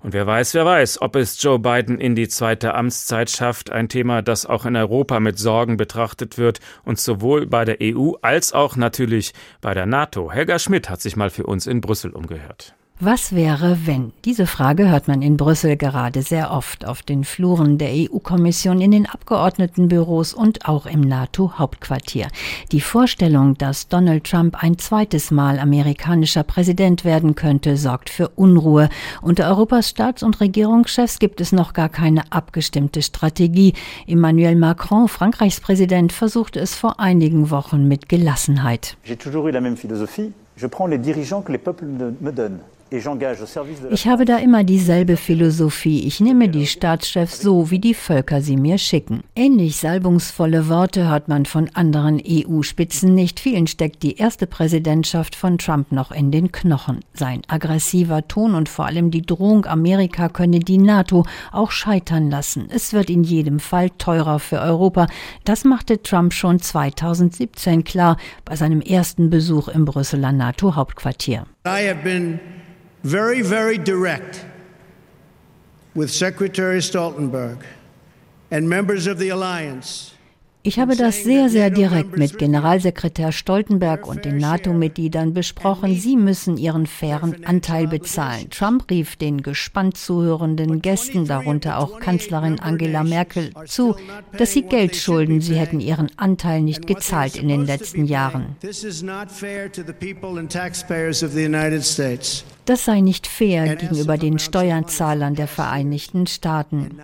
Und wer weiß, wer weiß, ob es Joe Biden in die zweite Amtszeit schafft, ein Thema, das auch in Europa mit Sorgen betrachtet wird und sowohl bei der EU als auch natürlich bei der NATO. Helga Schmidt hat sich mal für uns in Brüssel umgehört.
Was wäre, wenn? Diese Frage hört man in Brüssel gerade sehr oft auf den Fluren der EU-Kommission, in den Abgeordnetenbüros und auch im NATO-Hauptquartier. Die Vorstellung, dass Donald Trump ein zweites Mal amerikanischer Präsident werden könnte, sorgt für Unruhe. Unter Europas Staats- und Regierungschefs gibt es noch gar keine abgestimmte Strategie. Emmanuel Macron, Frankreichs Präsident, versuchte es vor einigen Wochen mit Gelassenheit. J'ai toujours eu la même philosophie. Je prends les dirigeants que les peuples me donnent. Ich habe da immer dieselbe Philosophie. Ich nehme die Staatschefs so, wie die Völker sie mir schicken. Ähnlich salbungsvolle Worte hört man von anderen EU-Spitzen nicht. Vielen steckt die erste Präsidentschaft von Trump noch in den Knochen. Sein aggressiver Ton und vor allem die Drohung, Amerika könne die NATO auch scheitern lassen. Es wird in jedem Fall teurer für Europa. Das machte Trump schon 2017 klar bei seinem ersten Besuch im Brüsseler NATO-Hauptquartier. Very, very direct with Secretary Stoltenberg
and members of the alliance
ich habe das sehr, sehr direkt mit Generalsekretär Stoltenberg und den NATO-Mitgliedern besprochen. Sie müssen ihren fairen Anteil bezahlen. Trump rief den gespannt zuhörenden Gästen, darunter auch Kanzlerin Angela Merkel, zu, dass sie Geld schulden. Sie hätten ihren Anteil nicht gezahlt in den letzten Jahren. Das sei nicht fair gegenüber den Steuerzahlern der Vereinigten Staaten.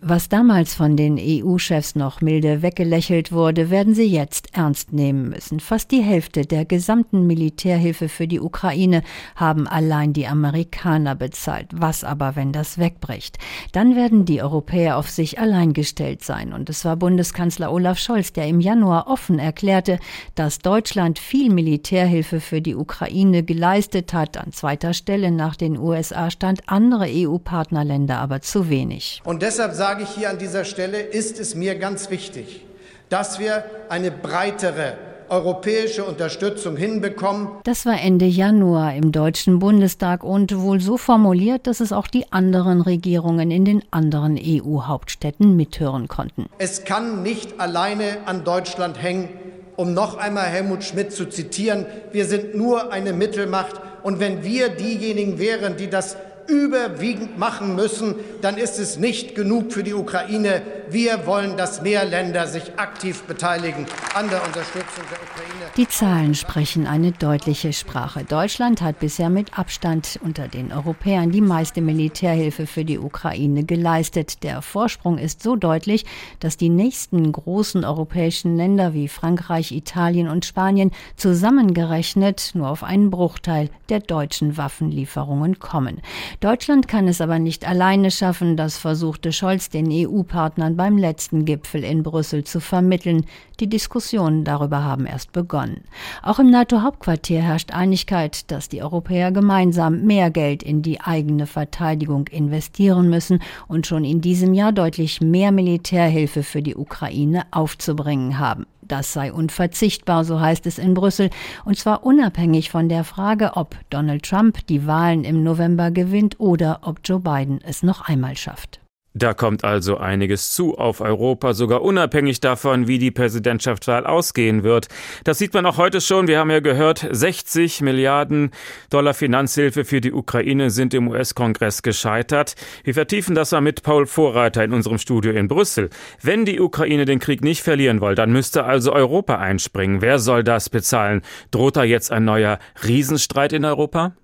Was damals von den EU-Chefs noch milde weggelächelt wurde, werden sie jetzt ernst nehmen müssen. Fast die Hälfte der gesamten Militärhilfe für die Ukraine haben allein die Amerikaner bezahlt. Was aber, wenn das wegbricht? Dann werden die Europäer auf sich allein gestellt sein. Und es war Bundeskanzler Olaf Scholz, der im Januar offen erklärte, dass Deutschland viel Militärhilfe für die Ukraine geleistet geleistet hat. An zweiter Stelle nach den USA stand andere EU-Partnerländer aber zu wenig.
Und deshalb sage ich hier an dieser Stelle, ist es mir ganz wichtig, dass wir eine breitere europäische Unterstützung hinbekommen.
Das war Ende Januar im Deutschen Bundestag und wohl so formuliert, dass es auch die anderen Regierungen in den anderen EU-Hauptstädten mithören konnten.
Es kann nicht alleine an Deutschland hängen, um noch einmal Helmut Schmidt zu zitieren, wir sind nur eine Mittelmacht. Und wenn wir diejenigen wären, die das überwiegend machen müssen, dann ist es nicht genug für die Ukraine. Wir wollen, dass mehr Länder sich aktiv beteiligen an der Unterstützung der Ukraine.
Die Zahlen sprechen eine deutliche Sprache. Deutschland hat bisher mit Abstand unter den Europäern die meiste Militärhilfe für die Ukraine geleistet. Der Vorsprung ist so deutlich, dass die nächsten großen europäischen Länder wie Frankreich, Italien und Spanien zusammengerechnet nur auf einen Bruchteil der deutschen Waffenlieferungen kommen. Deutschland kann es aber nicht alleine schaffen, das versuchte Scholz den EU-Partnern beim letzten Gipfel in Brüssel zu vermitteln. Die Diskussionen darüber haben erst begonnen. Auch im NATO-Hauptquartier herrscht Einigkeit, dass die Europäer gemeinsam mehr Geld in die eigene Verteidigung investieren müssen und schon in diesem Jahr deutlich mehr Militärhilfe für die Ukraine aufzubringen haben. Das sei unverzichtbar, so heißt es in Brüssel, und zwar unabhängig von der Frage, ob Donald Trump die Wahlen im November gewinnt oder ob Joe Biden es noch einmal schafft.
Da kommt also einiges zu auf Europa, sogar unabhängig davon, wie die Präsidentschaftswahl ausgehen wird. Das sieht man auch heute schon. Wir haben ja gehört, 60 Milliarden Dollar Finanzhilfe für die Ukraine sind im US-Kongress gescheitert. Wir vertiefen das mal mit Paul Vorreiter in unserem Studio in Brüssel. Wenn die Ukraine den Krieg nicht verlieren will, dann müsste also Europa einspringen. Wer soll das bezahlen? Droht da jetzt ein neuer Riesenstreit in Europa?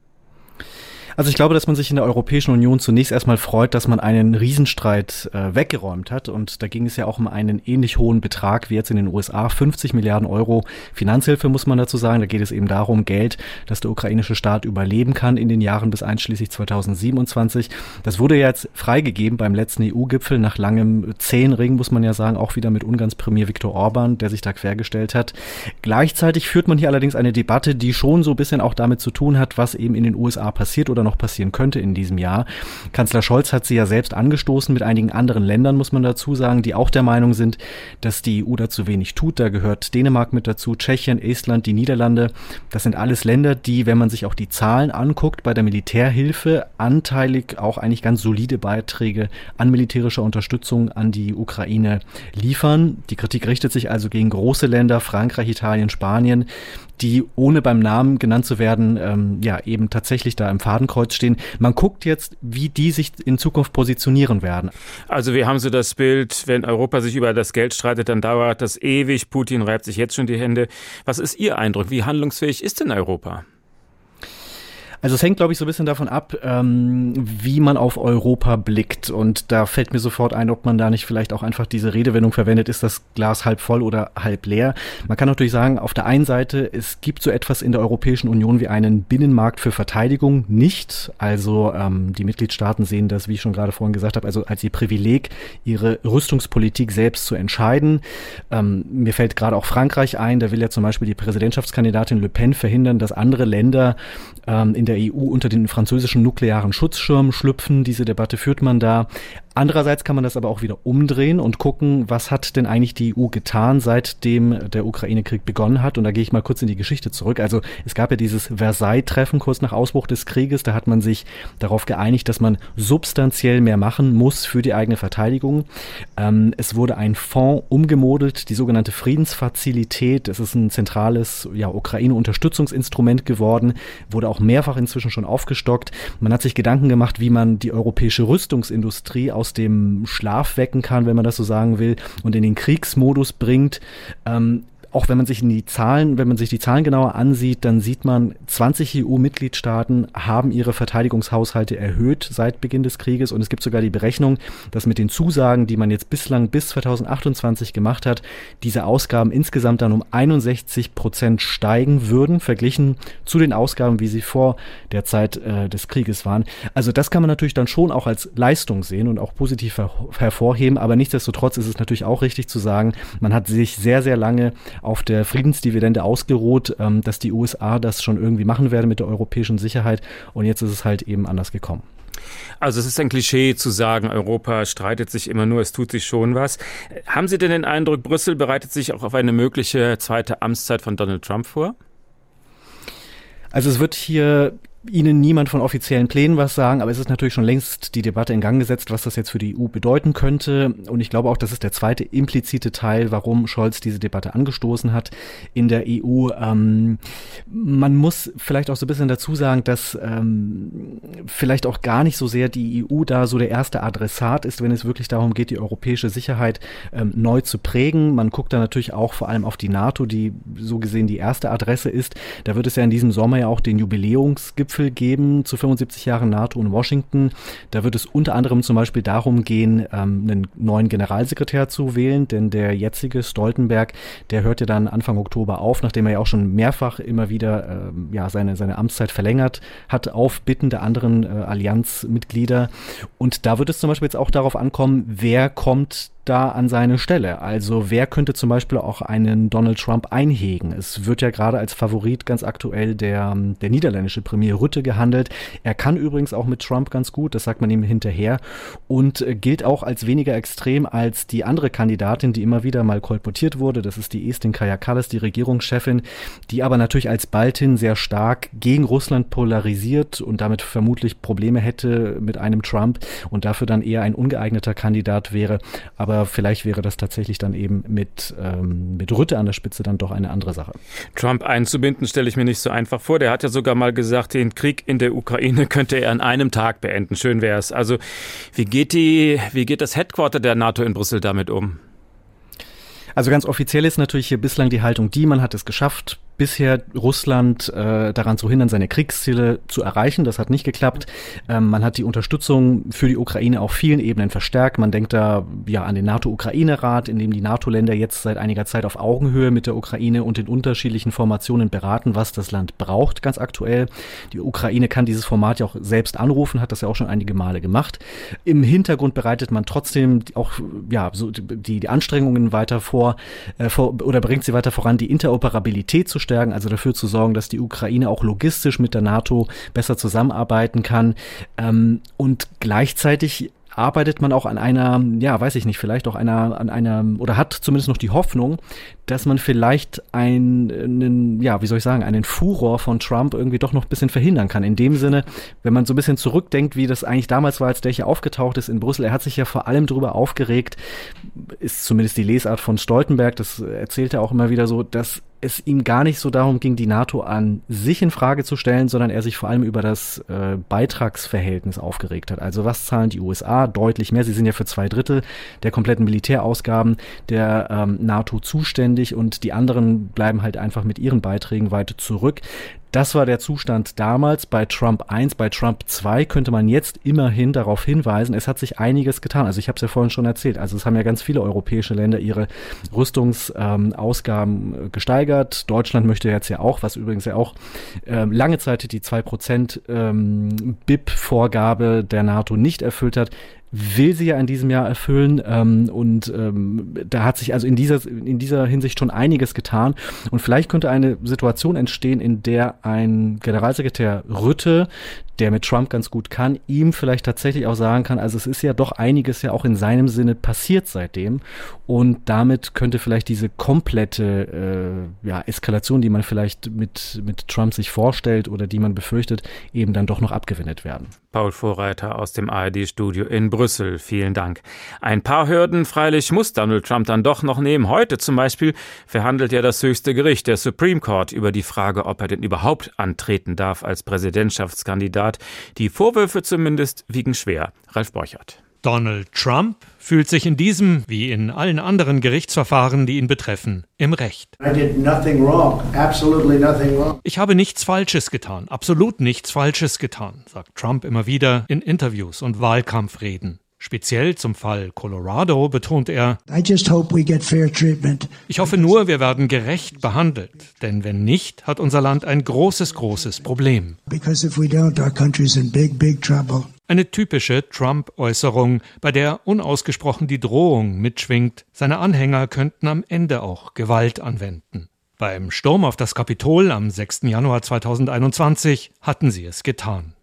Also ich glaube, dass man sich in der Europäischen Union zunächst erstmal freut, dass man einen Riesenstreit äh, weggeräumt hat. Und da ging es ja auch um einen ähnlich hohen Betrag wie jetzt in den USA. 50 Milliarden Euro Finanzhilfe muss man dazu sagen. Da geht es eben darum, Geld, dass der ukrainische Staat überleben kann in den Jahren bis einschließlich 2027. Das wurde jetzt freigegeben beim letzten EU-Gipfel nach langem Zehnring, muss man ja sagen, auch wieder mit Ungarns Premier Viktor Orban, der sich da quergestellt hat. Gleichzeitig führt man hier allerdings eine Debatte, die schon so ein bisschen auch damit zu tun hat, was eben in den USA passiert oder oder noch passieren könnte in diesem Jahr. Kanzler Scholz hat sie ja selbst angestoßen mit einigen anderen Ländern, muss man dazu sagen, die auch der Meinung sind, dass die EU da zu wenig tut. Da gehört Dänemark mit dazu, Tschechien, Estland, die Niederlande. Das sind alles Länder, die, wenn man sich auch die Zahlen anguckt, bei der Militärhilfe anteilig auch eigentlich ganz solide Beiträge an militärischer Unterstützung an die Ukraine liefern. Die Kritik richtet sich also gegen große Länder, Frankreich, Italien, Spanien, die ohne beim Namen genannt zu werden, ähm, ja eben tatsächlich da im Fadenkreuz stehen. Man guckt jetzt, wie die sich in Zukunft positionieren werden.
Also wir haben so das Bild, wenn Europa sich über das Geld streitet, dann dauert das ewig. Putin reibt sich jetzt schon die Hände. Was ist Ihr Eindruck? Wie handlungsfähig ist denn Europa?
Also es hängt, glaube ich, so ein bisschen davon ab, ähm, wie man auf Europa blickt. Und da fällt mir sofort ein, ob man da nicht vielleicht auch einfach diese Redewendung verwendet, ist das Glas halb voll oder halb leer. Man kann natürlich sagen, auf der einen Seite, es gibt so etwas in der Europäischen Union wie einen Binnenmarkt für Verteidigung nicht. Also ähm, die Mitgliedstaaten sehen das, wie ich schon gerade vorhin gesagt habe, also als ihr Privileg, ihre Rüstungspolitik selbst zu entscheiden. Ähm, mir fällt gerade auch Frankreich ein, da will ja zum Beispiel die Präsidentschaftskandidatin Le Pen verhindern, dass andere Länder ähm, in der EU unter den französischen nuklearen Schutzschirm schlüpfen. Diese Debatte führt man da. Andererseits kann man das aber auch wieder umdrehen und gucken, was hat denn eigentlich die EU getan, seitdem der Ukraine-Krieg begonnen hat. Und da gehe ich mal kurz in die Geschichte zurück. Also es gab ja dieses Versailles-Treffen kurz nach Ausbruch des Krieges. Da hat man sich darauf geeinigt, dass man substanziell mehr machen muss für die eigene Verteidigung. Ähm, es wurde ein Fonds umgemodelt, die sogenannte Friedensfazilität. Es ist ein zentrales ja, Ukraine-Unterstützungsinstrument geworden, wurde auch mehrfach inzwischen schon aufgestockt. Man hat sich Gedanken gemacht, wie man die europäische Rüstungsindustrie aus dem Schlaf wecken kann, wenn man das so sagen will, und in den Kriegsmodus bringt. Ähm, auch wenn man sich in die Zahlen, wenn man sich die Zahlen genauer ansieht, dann sieht man, 20 EU-Mitgliedstaaten haben ihre Verteidigungshaushalte erhöht seit Beginn des Krieges und es gibt sogar die Berechnung, dass mit den Zusagen, die man jetzt bislang bis 2028 gemacht hat, diese Ausgaben insgesamt dann um 61 Prozent steigen würden, verglichen zu den Ausgaben, wie sie vor der Zeit äh, des Krieges waren. Also das kann man natürlich dann schon auch als Leistung sehen und auch positiv her hervorheben, aber nichtsdestotrotz ist es natürlich auch richtig zu sagen, man hat sich sehr, sehr lange auf der Friedensdividende ausgeruht, ähm, dass die USA das schon irgendwie machen werden mit der europäischen Sicherheit. Und jetzt ist es halt eben anders gekommen.
Also es ist ein Klischee zu sagen, Europa streitet sich immer nur, es tut sich schon was. Haben Sie denn den Eindruck, Brüssel bereitet sich auch auf eine mögliche zweite Amtszeit von Donald Trump vor?
Also es wird hier Ihnen niemand von offiziellen Plänen was sagen, aber es ist natürlich schon längst die Debatte in Gang gesetzt, was das jetzt für die EU bedeuten könnte. Und ich glaube auch, das ist der zweite implizite Teil, warum Scholz diese Debatte angestoßen hat in der EU. Ähm, man muss vielleicht auch so ein bisschen dazu sagen, dass ähm, vielleicht auch gar nicht so sehr die EU da so der erste Adressat ist, wenn es wirklich darum geht, die europäische Sicherheit ähm, neu zu prägen. Man guckt da natürlich auch vor allem auf die NATO, die so gesehen die erste Adresse ist. Da wird es ja in diesem Sommer ja auch den Jubiläumsgipfel Gipfel geben zu 75 Jahren NATO in Washington. Da wird es unter anderem zum Beispiel darum gehen, ähm, einen neuen Generalsekretär zu wählen, denn der jetzige Stoltenberg, der hört ja dann Anfang Oktober auf, nachdem er ja auch schon mehrfach immer wieder äh, ja, seine, seine Amtszeit verlängert hat auf Bitten der anderen äh, Allianzmitglieder. Und da wird es zum Beispiel jetzt auch darauf ankommen, wer kommt da an seine Stelle? Also wer könnte zum Beispiel auch einen Donald Trump einhegen? Es wird ja gerade als Favorit ganz aktuell der, der niederländische Premier Rütte gehandelt. Er kann übrigens auch mit Trump ganz gut, das sagt man ihm hinterher, und gilt auch als weniger extrem als die andere Kandidatin, die immer wieder mal kolportiert wurde. Das ist die Estin Kayakallis, die Regierungschefin, die aber natürlich als Baltin sehr stark gegen Russland polarisiert und damit vermutlich Probleme hätte mit einem Trump und dafür dann eher ein ungeeigneter Kandidat wäre. Aber aber vielleicht wäre das tatsächlich dann eben mit, ähm, mit Rütte an der Spitze dann doch eine andere Sache.
Trump einzubinden, stelle ich mir nicht so einfach vor. Der hat ja sogar mal gesagt, den Krieg in der Ukraine könnte er an einem Tag beenden. Schön wäre es. Also wie geht die, wie geht das Headquarter der NATO in Brüssel damit um?
Also ganz offiziell ist natürlich hier bislang die Haltung die, man hat es geschafft, bisher Russland äh, daran zu hindern, seine Kriegsziele zu erreichen. Das hat nicht geklappt. Ähm, man hat die Unterstützung für die Ukraine auf vielen Ebenen verstärkt. Man denkt da ja an den NATO-Ukraine-Rat, in dem die NATO-Länder jetzt seit einiger Zeit auf Augenhöhe mit der Ukraine und den unterschiedlichen Formationen beraten, was das Land braucht, ganz aktuell. Die Ukraine kann dieses Format ja auch selbst anrufen, hat das ja auch schon einige Male gemacht. Im Hintergrund bereitet man trotzdem auch ja so die, die Anstrengungen weiter vor, äh, vor oder bringt sie weiter voran, die Interoperabilität zu stärken, also dafür zu sorgen, dass die Ukraine auch logistisch mit der NATO besser zusammenarbeiten kann. Ähm, und gleichzeitig arbeitet man auch an einer, ja, weiß ich nicht, vielleicht auch einer, an einer, oder hat zumindest noch die Hoffnung, dass man vielleicht einen, ja, wie soll ich sagen, einen Furor von Trump irgendwie doch noch ein bisschen verhindern kann. In dem Sinne, wenn man so ein bisschen zurückdenkt, wie das eigentlich damals war, als der hier aufgetaucht ist in Brüssel, er hat sich ja vor allem darüber aufgeregt, ist zumindest die Lesart von Stoltenberg, das erzählt er auch immer wieder so, dass es ihm gar nicht so darum ging, die NATO an sich in Frage zu stellen, sondern er sich vor allem über das äh, Beitragsverhältnis aufgeregt hat. Also was zahlen die USA deutlich mehr? Sie sind ja für zwei Drittel der kompletten Militärausgaben der ähm, NATO zuständig und die anderen bleiben halt einfach mit ihren Beiträgen weit zurück. Das war der Zustand damals bei Trump 1. Bei Trump 2 könnte man jetzt immerhin darauf hinweisen, es hat sich einiges getan. Also ich habe es ja vorhin schon erzählt. Also es haben ja ganz viele europäische Länder ihre Rüstungsausgaben ähm, gesteigert. Deutschland möchte jetzt ja auch, was übrigens ja auch ähm, lange Zeit die 2% ähm, BIP-Vorgabe der NATO nicht erfüllt hat, will sie ja in diesem Jahr erfüllen. Ähm, und ähm, da hat sich also in dieser, in dieser Hinsicht schon einiges getan. Und vielleicht könnte eine Situation entstehen, in der ein Generalsekretär Rütte der mit Trump ganz gut kann, ihm vielleicht tatsächlich auch sagen kann, also es ist ja doch einiges ja auch in seinem Sinne passiert seitdem und damit könnte vielleicht diese komplette äh, ja, Eskalation, die man vielleicht mit, mit Trump sich vorstellt oder die man befürchtet, eben dann doch noch abgewendet werden.
Paul Vorreiter aus dem ARD-Studio in Brüssel. Vielen Dank. Ein paar Hürden freilich muss Donald Trump dann doch noch nehmen. Heute zum Beispiel verhandelt ja das höchste Gericht, der Supreme Court, über die Frage, ob er denn überhaupt antreten darf als Präsidentschaftskandidat. Die Vorwürfe zumindest wiegen schwer. Ralf Borchert.
Donald Trump fühlt sich in diesem wie in allen anderen Gerichtsverfahren, die ihn betreffen, im Recht. Ich habe nichts Falsches getan, absolut nichts Falsches getan, sagt Trump immer wieder in Interviews und Wahlkampfreden. Speziell zum Fall Colorado betont er, ich hoffe nur, wir werden gerecht behandelt, denn wenn nicht, hat unser Land ein großes, großes Problem. Eine typische Trump-Äußerung, bei der unausgesprochen die Drohung mitschwingt, seine Anhänger könnten am Ende auch Gewalt anwenden. Beim Sturm auf das Kapitol am 6. Januar 2021 hatten sie es getan.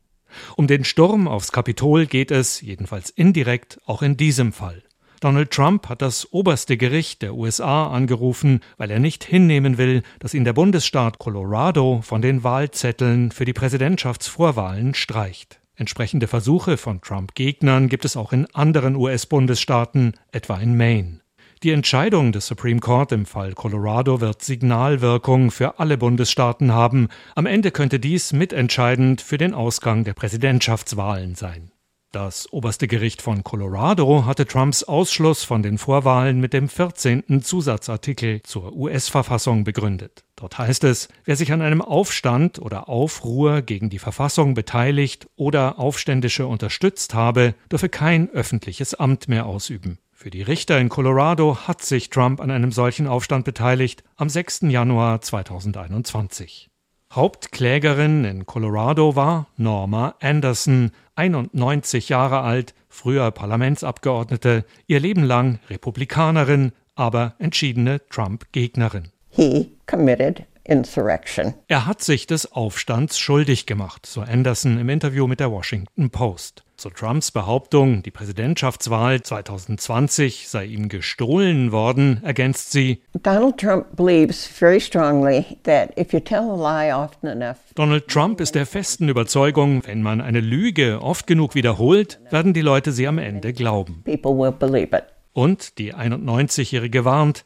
Um den Sturm aufs Kapitol geht es, jedenfalls indirekt, auch in diesem Fall. Donald Trump hat das oberste Gericht der USA angerufen, weil er nicht hinnehmen will, dass ihn der Bundesstaat Colorado von den Wahlzetteln für die Präsidentschaftsvorwahlen streicht. Entsprechende Versuche von Trump-Gegnern gibt es auch in anderen US-Bundesstaaten, etwa in Maine. Die Entscheidung des Supreme Court im Fall Colorado wird Signalwirkung für alle Bundesstaaten haben. Am Ende könnte dies mitentscheidend für den Ausgang der Präsidentschaftswahlen sein. Das oberste Gericht von Colorado hatte Trumps Ausschluss von den Vorwahlen mit dem 14. Zusatzartikel zur US-Verfassung begründet. Dort heißt es, wer sich an einem Aufstand oder Aufruhr gegen die Verfassung beteiligt oder Aufständische unterstützt habe, dürfe kein öffentliches Amt mehr ausüben. Für die Richter in Colorado hat sich Trump an einem solchen Aufstand beteiligt am 6. Januar 2021. Hauptklägerin in Colorado war Norma Anderson, 91 Jahre alt, früher Parlamentsabgeordnete, ihr Leben lang Republikanerin, aber entschiedene Trump-Gegnerin.
He committed insurrection.
Er hat sich des Aufstands schuldig gemacht, so Anderson im Interview mit der Washington Post. Zu Trumps Behauptung, die Präsidentschaftswahl 2020 sei ihm gestohlen worden, ergänzt sie:
Donald Trump believes very strongly that if you tell a lie often enough
Donald Trump ist der festen Überzeugung, wenn man eine Lüge oft genug wiederholt, werden die Leute sie am Ende glauben.
People will believe it.
Und die 91-Jährige warnt,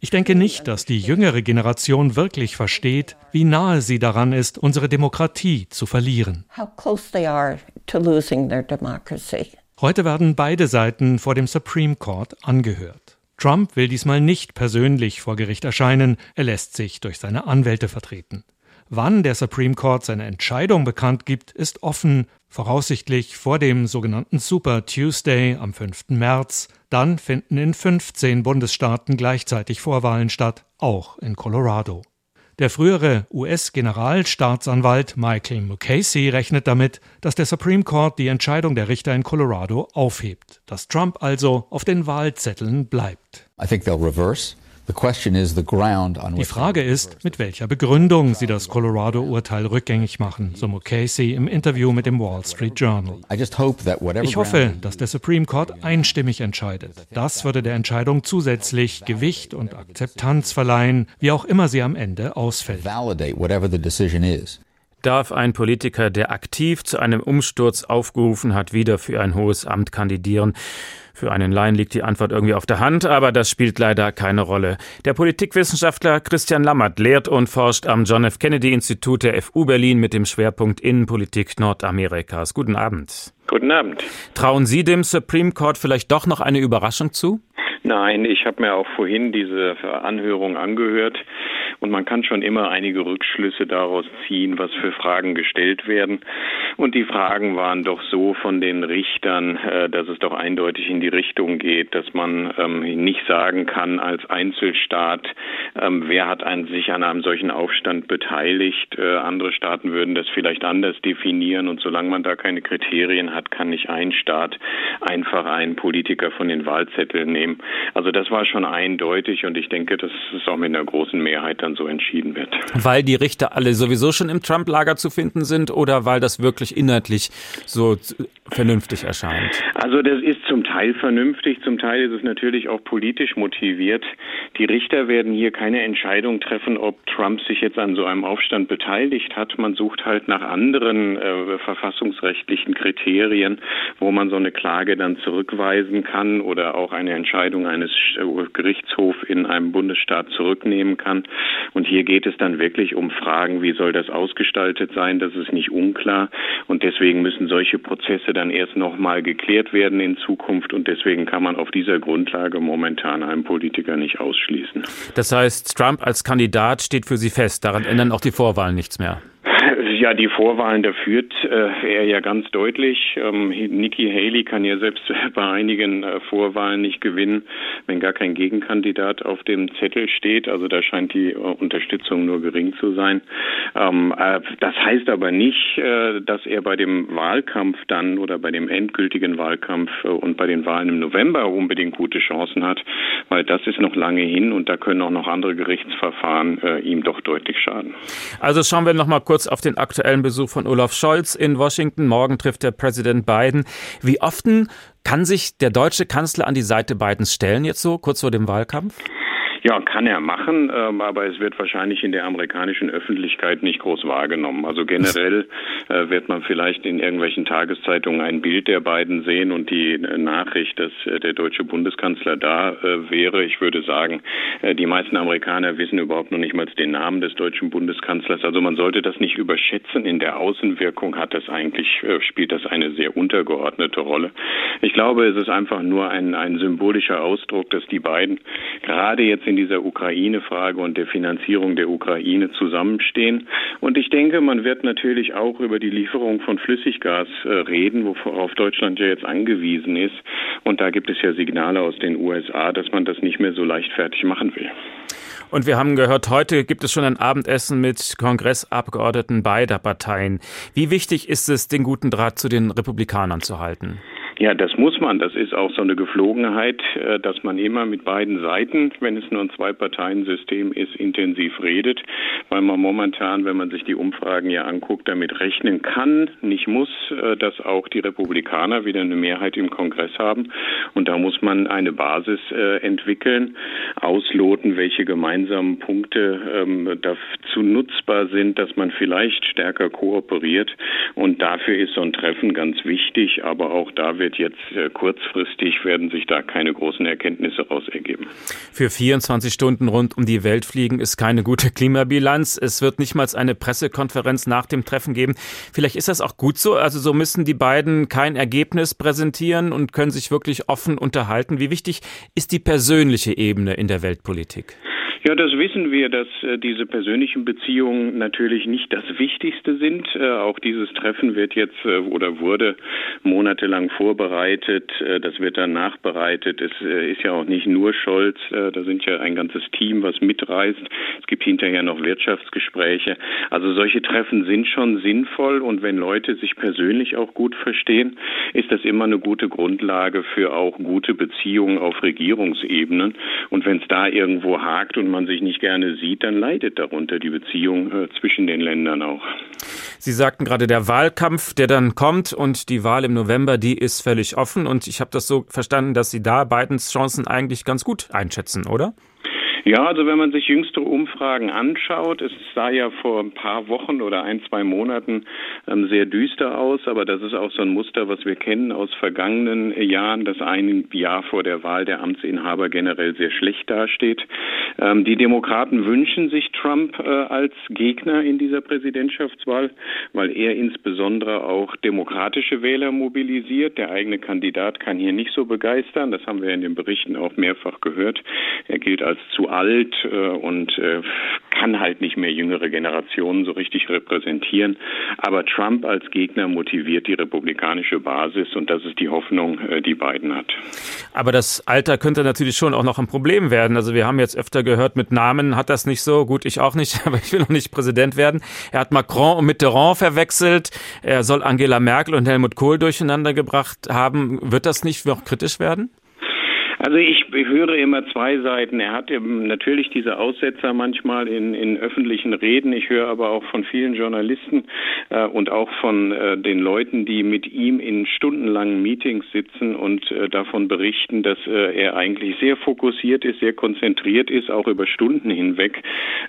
ich denke nicht, dass die jüngere Generation wirklich versteht, wie nahe sie daran ist, unsere Demokratie zu verlieren. Heute werden beide Seiten vor dem Supreme Court angehört. Trump will diesmal nicht persönlich vor Gericht erscheinen, er lässt sich durch seine Anwälte vertreten. Wann der Supreme Court seine Entscheidung bekannt gibt, ist offen, voraussichtlich vor dem sogenannten Super Tuesday am 5. März. Dann finden in 15 Bundesstaaten gleichzeitig Vorwahlen statt, auch in Colorado. Der frühere US-Generalstaatsanwalt Michael Mukasey rechnet damit, dass der Supreme Court die Entscheidung der Richter in Colorado aufhebt, dass Trump also auf den Wahlzetteln bleibt. I think they'll reverse. Die Frage ist, mit welcher Begründung sie das Colorado-Urteil rückgängig machen, so Mukasey im Interview mit dem Wall Street Journal. Ich hoffe, dass der Supreme Court einstimmig entscheidet. Das würde der Entscheidung zusätzlich Gewicht und Akzeptanz verleihen, wie auch immer sie am Ende ausfällt.
Darf ein Politiker, der aktiv zu einem Umsturz aufgerufen hat, wieder für ein hohes Amt kandidieren? Für einen Laien liegt die Antwort irgendwie auf der Hand, aber das spielt leider keine Rolle. Der Politikwissenschaftler Christian Lammert lehrt und forscht am John F. Kennedy Institut der FU Berlin mit dem Schwerpunkt Innenpolitik Nordamerikas. Guten Abend.
Guten Abend.
Trauen Sie dem Supreme Court vielleicht doch noch eine Überraschung zu?
Nein, ich habe mir auch vorhin diese Anhörung angehört und man kann schon immer einige Rückschlüsse daraus ziehen, was für Fragen gestellt werden. Und die Fragen waren doch so von den Richtern, äh, dass es doch eindeutig in die Richtung geht, dass man ähm, nicht sagen kann als Einzelstaat, ähm, wer hat sich an einem solchen Aufstand beteiligt. Äh, andere Staaten würden das vielleicht anders definieren und solange man da keine Kriterien hat, kann nicht ein Staat einfach einen Politiker von den Wahlzetteln nehmen. Also das war schon eindeutig und ich denke, dass es auch mit einer großen Mehrheit dann so entschieden wird.
Weil die Richter alle sowieso schon im Trump-Lager zu finden sind oder weil das wirklich inhaltlich so vernünftig erscheint?
Also das ist zum Teil vernünftig, zum Teil ist es natürlich auch politisch motiviert. Die Richter werden hier keine Entscheidung treffen, ob Trump sich jetzt an so einem Aufstand beteiligt hat. Man sucht halt nach anderen äh, verfassungsrechtlichen Kriterien, wo man so eine Klage dann zurückweisen kann oder auch eine Entscheidung eines Gerichtshofs in einem Bundesstaat zurücknehmen kann. Und hier geht es dann wirklich um Fragen, wie soll das ausgestaltet sein? Das ist nicht unklar. Und deswegen müssen solche Prozesse dann erst nochmal geklärt werden in Zukunft. Und deswegen kann man auf dieser Grundlage momentan einen Politiker nicht ausschließen.
Das heißt, Trump als Kandidat steht für Sie fest. Daran ändern auch die Vorwahlen nichts mehr.
Ja, die Vorwahlen, da führt äh, er ja ganz deutlich. Ähm, Nikki Haley kann ja selbst bei einigen äh, Vorwahlen nicht gewinnen, wenn gar kein Gegenkandidat auf dem Zettel steht. Also da scheint die äh, Unterstützung nur gering zu sein. Ähm, äh, das heißt aber nicht, äh, dass er bei dem Wahlkampf dann oder bei dem endgültigen Wahlkampf äh, und bei den Wahlen im November unbedingt gute Chancen hat, weil das ist noch lange hin und da können auch noch andere Gerichtsverfahren ihm doch deutlich schaden.
Also schauen wir noch mal kurz auf den aktuellen Besuch von Olaf Scholz in Washington. Morgen trifft der Präsident Biden. Wie oft kann sich der deutsche Kanzler an die Seite Bidens stellen, jetzt so kurz vor dem Wahlkampf?
Ja, kann er machen, ähm, aber es wird wahrscheinlich in der amerikanischen Öffentlichkeit nicht groß wahrgenommen. Also generell äh, wird man vielleicht in irgendwelchen Tageszeitungen ein Bild der beiden sehen und die äh, Nachricht, dass äh, der deutsche Bundeskanzler da wäre. Ich würde sagen, die meisten Amerikaner wissen überhaupt noch nicht mal den Namen des deutschen Bundeskanzlers. Also man sollte das nicht überschätzen. In der Außenwirkung hat das eigentlich, spielt das eine sehr untergeordnete Rolle. Ich glaube, es ist einfach nur ein, ein symbolischer Ausdruck, dass die beiden gerade jetzt in in dieser Ukraine-Frage und der Finanzierung der Ukraine zusammenstehen. Und ich denke, man wird natürlich auch über die Lieferung von Flüssiggas äh, reden, worauf Deutschland ja jetzt angewiesen ist. Und da gibt es ja Signale aus den USA, dass man das nicht mehr so leichtfertig machen will.
Und wir haben gehört, heute gibt es schon ein Abendessen mit Kongressabgeordneten beider Parteien. Wie wichtig ist es, den guten Draht zu den Republikanern zu halten?
Ja, das muss man. Das ist auch so eine Geflogenheit, äh, dass man immer mit beiden Seiten, wenn es nur ein Zwei-Parteien-System ist, intensiv redet, weil man momentan, wenn man sich die Umfragen ja anguckt, damit rechnen kann, nicht muss, äh, dass auch die Republikaner wieder eine Mehrheit im Kongress haben. Und da muss man eine Basis äh, entwickeln, ausloten, welche gemeinsamen Punkte ähm, dazu nutzbar sind, dass man vielleicht stärker kooperiert. Und dafür ist so ein Treffen ganz wichtig, aber auch da wird wird jetzt äh, kurzfristig, werden sich da keine großen Erkenntnisse raus ergeben.
Für 24 Stunden rund um die Welt fliegen ist keine gute Klimabilanz. Es wird nicht mal eine Pressekonferenz nach dem Treffen geben. Vielleicht ist das auch gut so. Also so müssen die beiden kein Ergebnis präsentieren und können sich wirklich offen unterhalten. Wie wichtig ist die persönliche Ebene in der Weltpolitik?
Ja, das wissen wir, dass äh, diese persönlichen Beziehungen natürlich nicht das Wichtigste sind. Äh, auch dieses Treffen wird jetzt äh, oder wurde monatelang vorbereitet. Äh, das wird dann nachbereitet. Es äh, ist ja auch nicht nur Scholz. Äh, da sind ja ein ganzes Team, was mitreist. Es gibt hinterher noch Wirtschaftsgespräche. Also solche Treffen sind schon sinnvoll. Und wenn Leute sich persönlich auch gut verstehen, ist das immer eine gute Grundlage für auch gute Beziehungen auf Regierungsebenen. Und wenn es da irgendwo hakt und man sich nicht gerne sieht, dann leidet darunter die Beziehung äh, zwischen den Ländern auch.
Sie sagten gerade, der Wahlkampf, der dann kommt und die Wahl im November, die ist völlig offen. Und ich habe das so verstanden, dass Sie da Bidens Chancen eigentlich ganz gut einschätzen, oder?
Ja, also wenn man sich jüngste Umfragen anschaut, es sah ja vor ein paar Wochen oder ein, zwei Monaten ähm, sehr düster aus, aber das ist auch so ein Muster, was wir kennen aus vergangenen Jahren, dass ein Jahr vor der Wahl der Amtsinhaber generell sehr schlecht dasteht. Ähm, die Demokraten wünschen sich Trump äh, als Gegner in dieser Präsidentschaftswahl, weil er insbesondere auch demokratische Wähler mobilisiert. Der eigene Kandidat kann hier nicht so begeistern. Das haben wir in den Berichten auch mehrfach gehört. Er gilt als zu alt äh, und äh, kann halt nicht mehr jüngere Generationen so richtig repräsentieren. Aber Trump als Gegner motiviert die republikanische Basis und das ist die Hoffnung, äh, die Biden hat.
Aber das Alter könnte natürlich schon auch noch ein Problem werden. Also wir haben jetzt öfter gehört, mit Namen hat das nicht so. Gut, ich auch nicht, aber ich will noch nicht Präsident werden. Er hat Macron und Mitterrand verwechselt. Er soll Angela Merkel und Helmut Kohl durcheinander gebracht haben. Wird das nicht noch kritisch werden?
Also ich höre immer zwei Seiten. Er hat natürlich diese Aussetzer manchmal in, in öffentlichen Reden. Ich höre aber auch von vielen Journalisten äh, und auch von äh, den Leuten, die mit ihm in stundenlangen Meetings sitzen und äh, davon berichten, dass äh, er eigentlich sehr fokussiert ist, sehr konzentriert ist, auch über Stunden hinweg.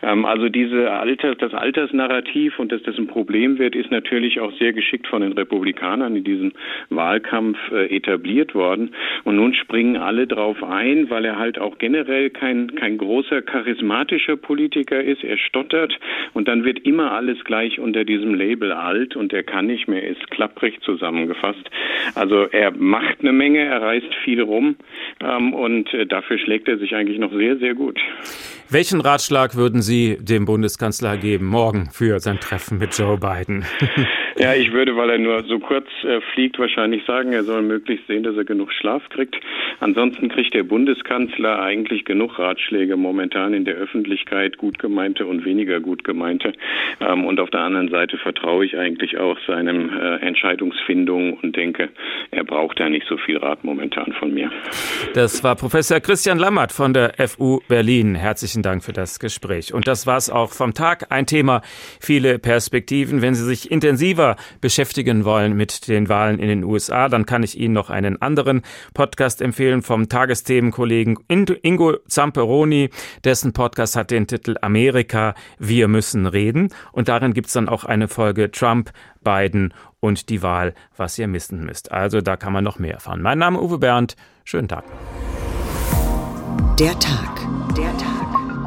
Ähm, also diese Alter, das Altersnarrativ und dass das ein Problem wird, ist natürlich auch sehr geschickt von den Republikanern in diesem Wahlkampf äh, etabliert worden. Und nun springen alle drauf darauf ein, weil er halt auch generell kein, kein großer charismatischer Politiker ist. Er stottert und dann wird immer alles gleich unter diesem Label alt und er kann nicht mehr, ist klapprig zusammengefasst. Also er macht eine Menge, er reist viel rum ähm, und äh, dafür schlägt er sich eigentlich noch sehr, sehr gut.
Welchen Ratschlag würden Sie dem Bundeskanzler geben morgen für sein Treffen mit Joe Biden?
Ja, ich würde, weil er nur so kurz äh, fliegt, wahrscheinlich sagen, er soll möglichst sehen, dass er genug Schlaf kriegt. Ansonsten kriegt der Bundeskanzler eigentlich genug Ratschläge momentan in der Öffentlichkeit, gut gemeinte und weniger gut gemeinte. Ähm, und auf der anderen Seite vertraue ich eigentlich auch seinem äh, Entscheidungsfindung und denke, er braucht da nicht so viel Rat momentan von mir.
Das war Professor Christian Lammert von der FU Berlin. Herzlichen Dank für das Gespräch. Und das war es auch vom Tag. Ein Thema, viele Perspektiven. Wenn Sie sich intensiver intensiver beschäftigen wollen mit den Wahlen in den USA, dann kann ich Ihnen noch einen anderen Podcast empfehlen vom Tagesthemenkollegen Ingo Zamperoni. Dessen Podcast hat den Titel Amerika, wir müssen reden. Und darin gibt es dann auch eine Folge Trump, Biden und die Wahl, was ihr missen müsst. Also da kann man noch mehr erfahren. Mein Name ist Uwe Bernd. Schönen Tag.
Der Tag. Der Tag.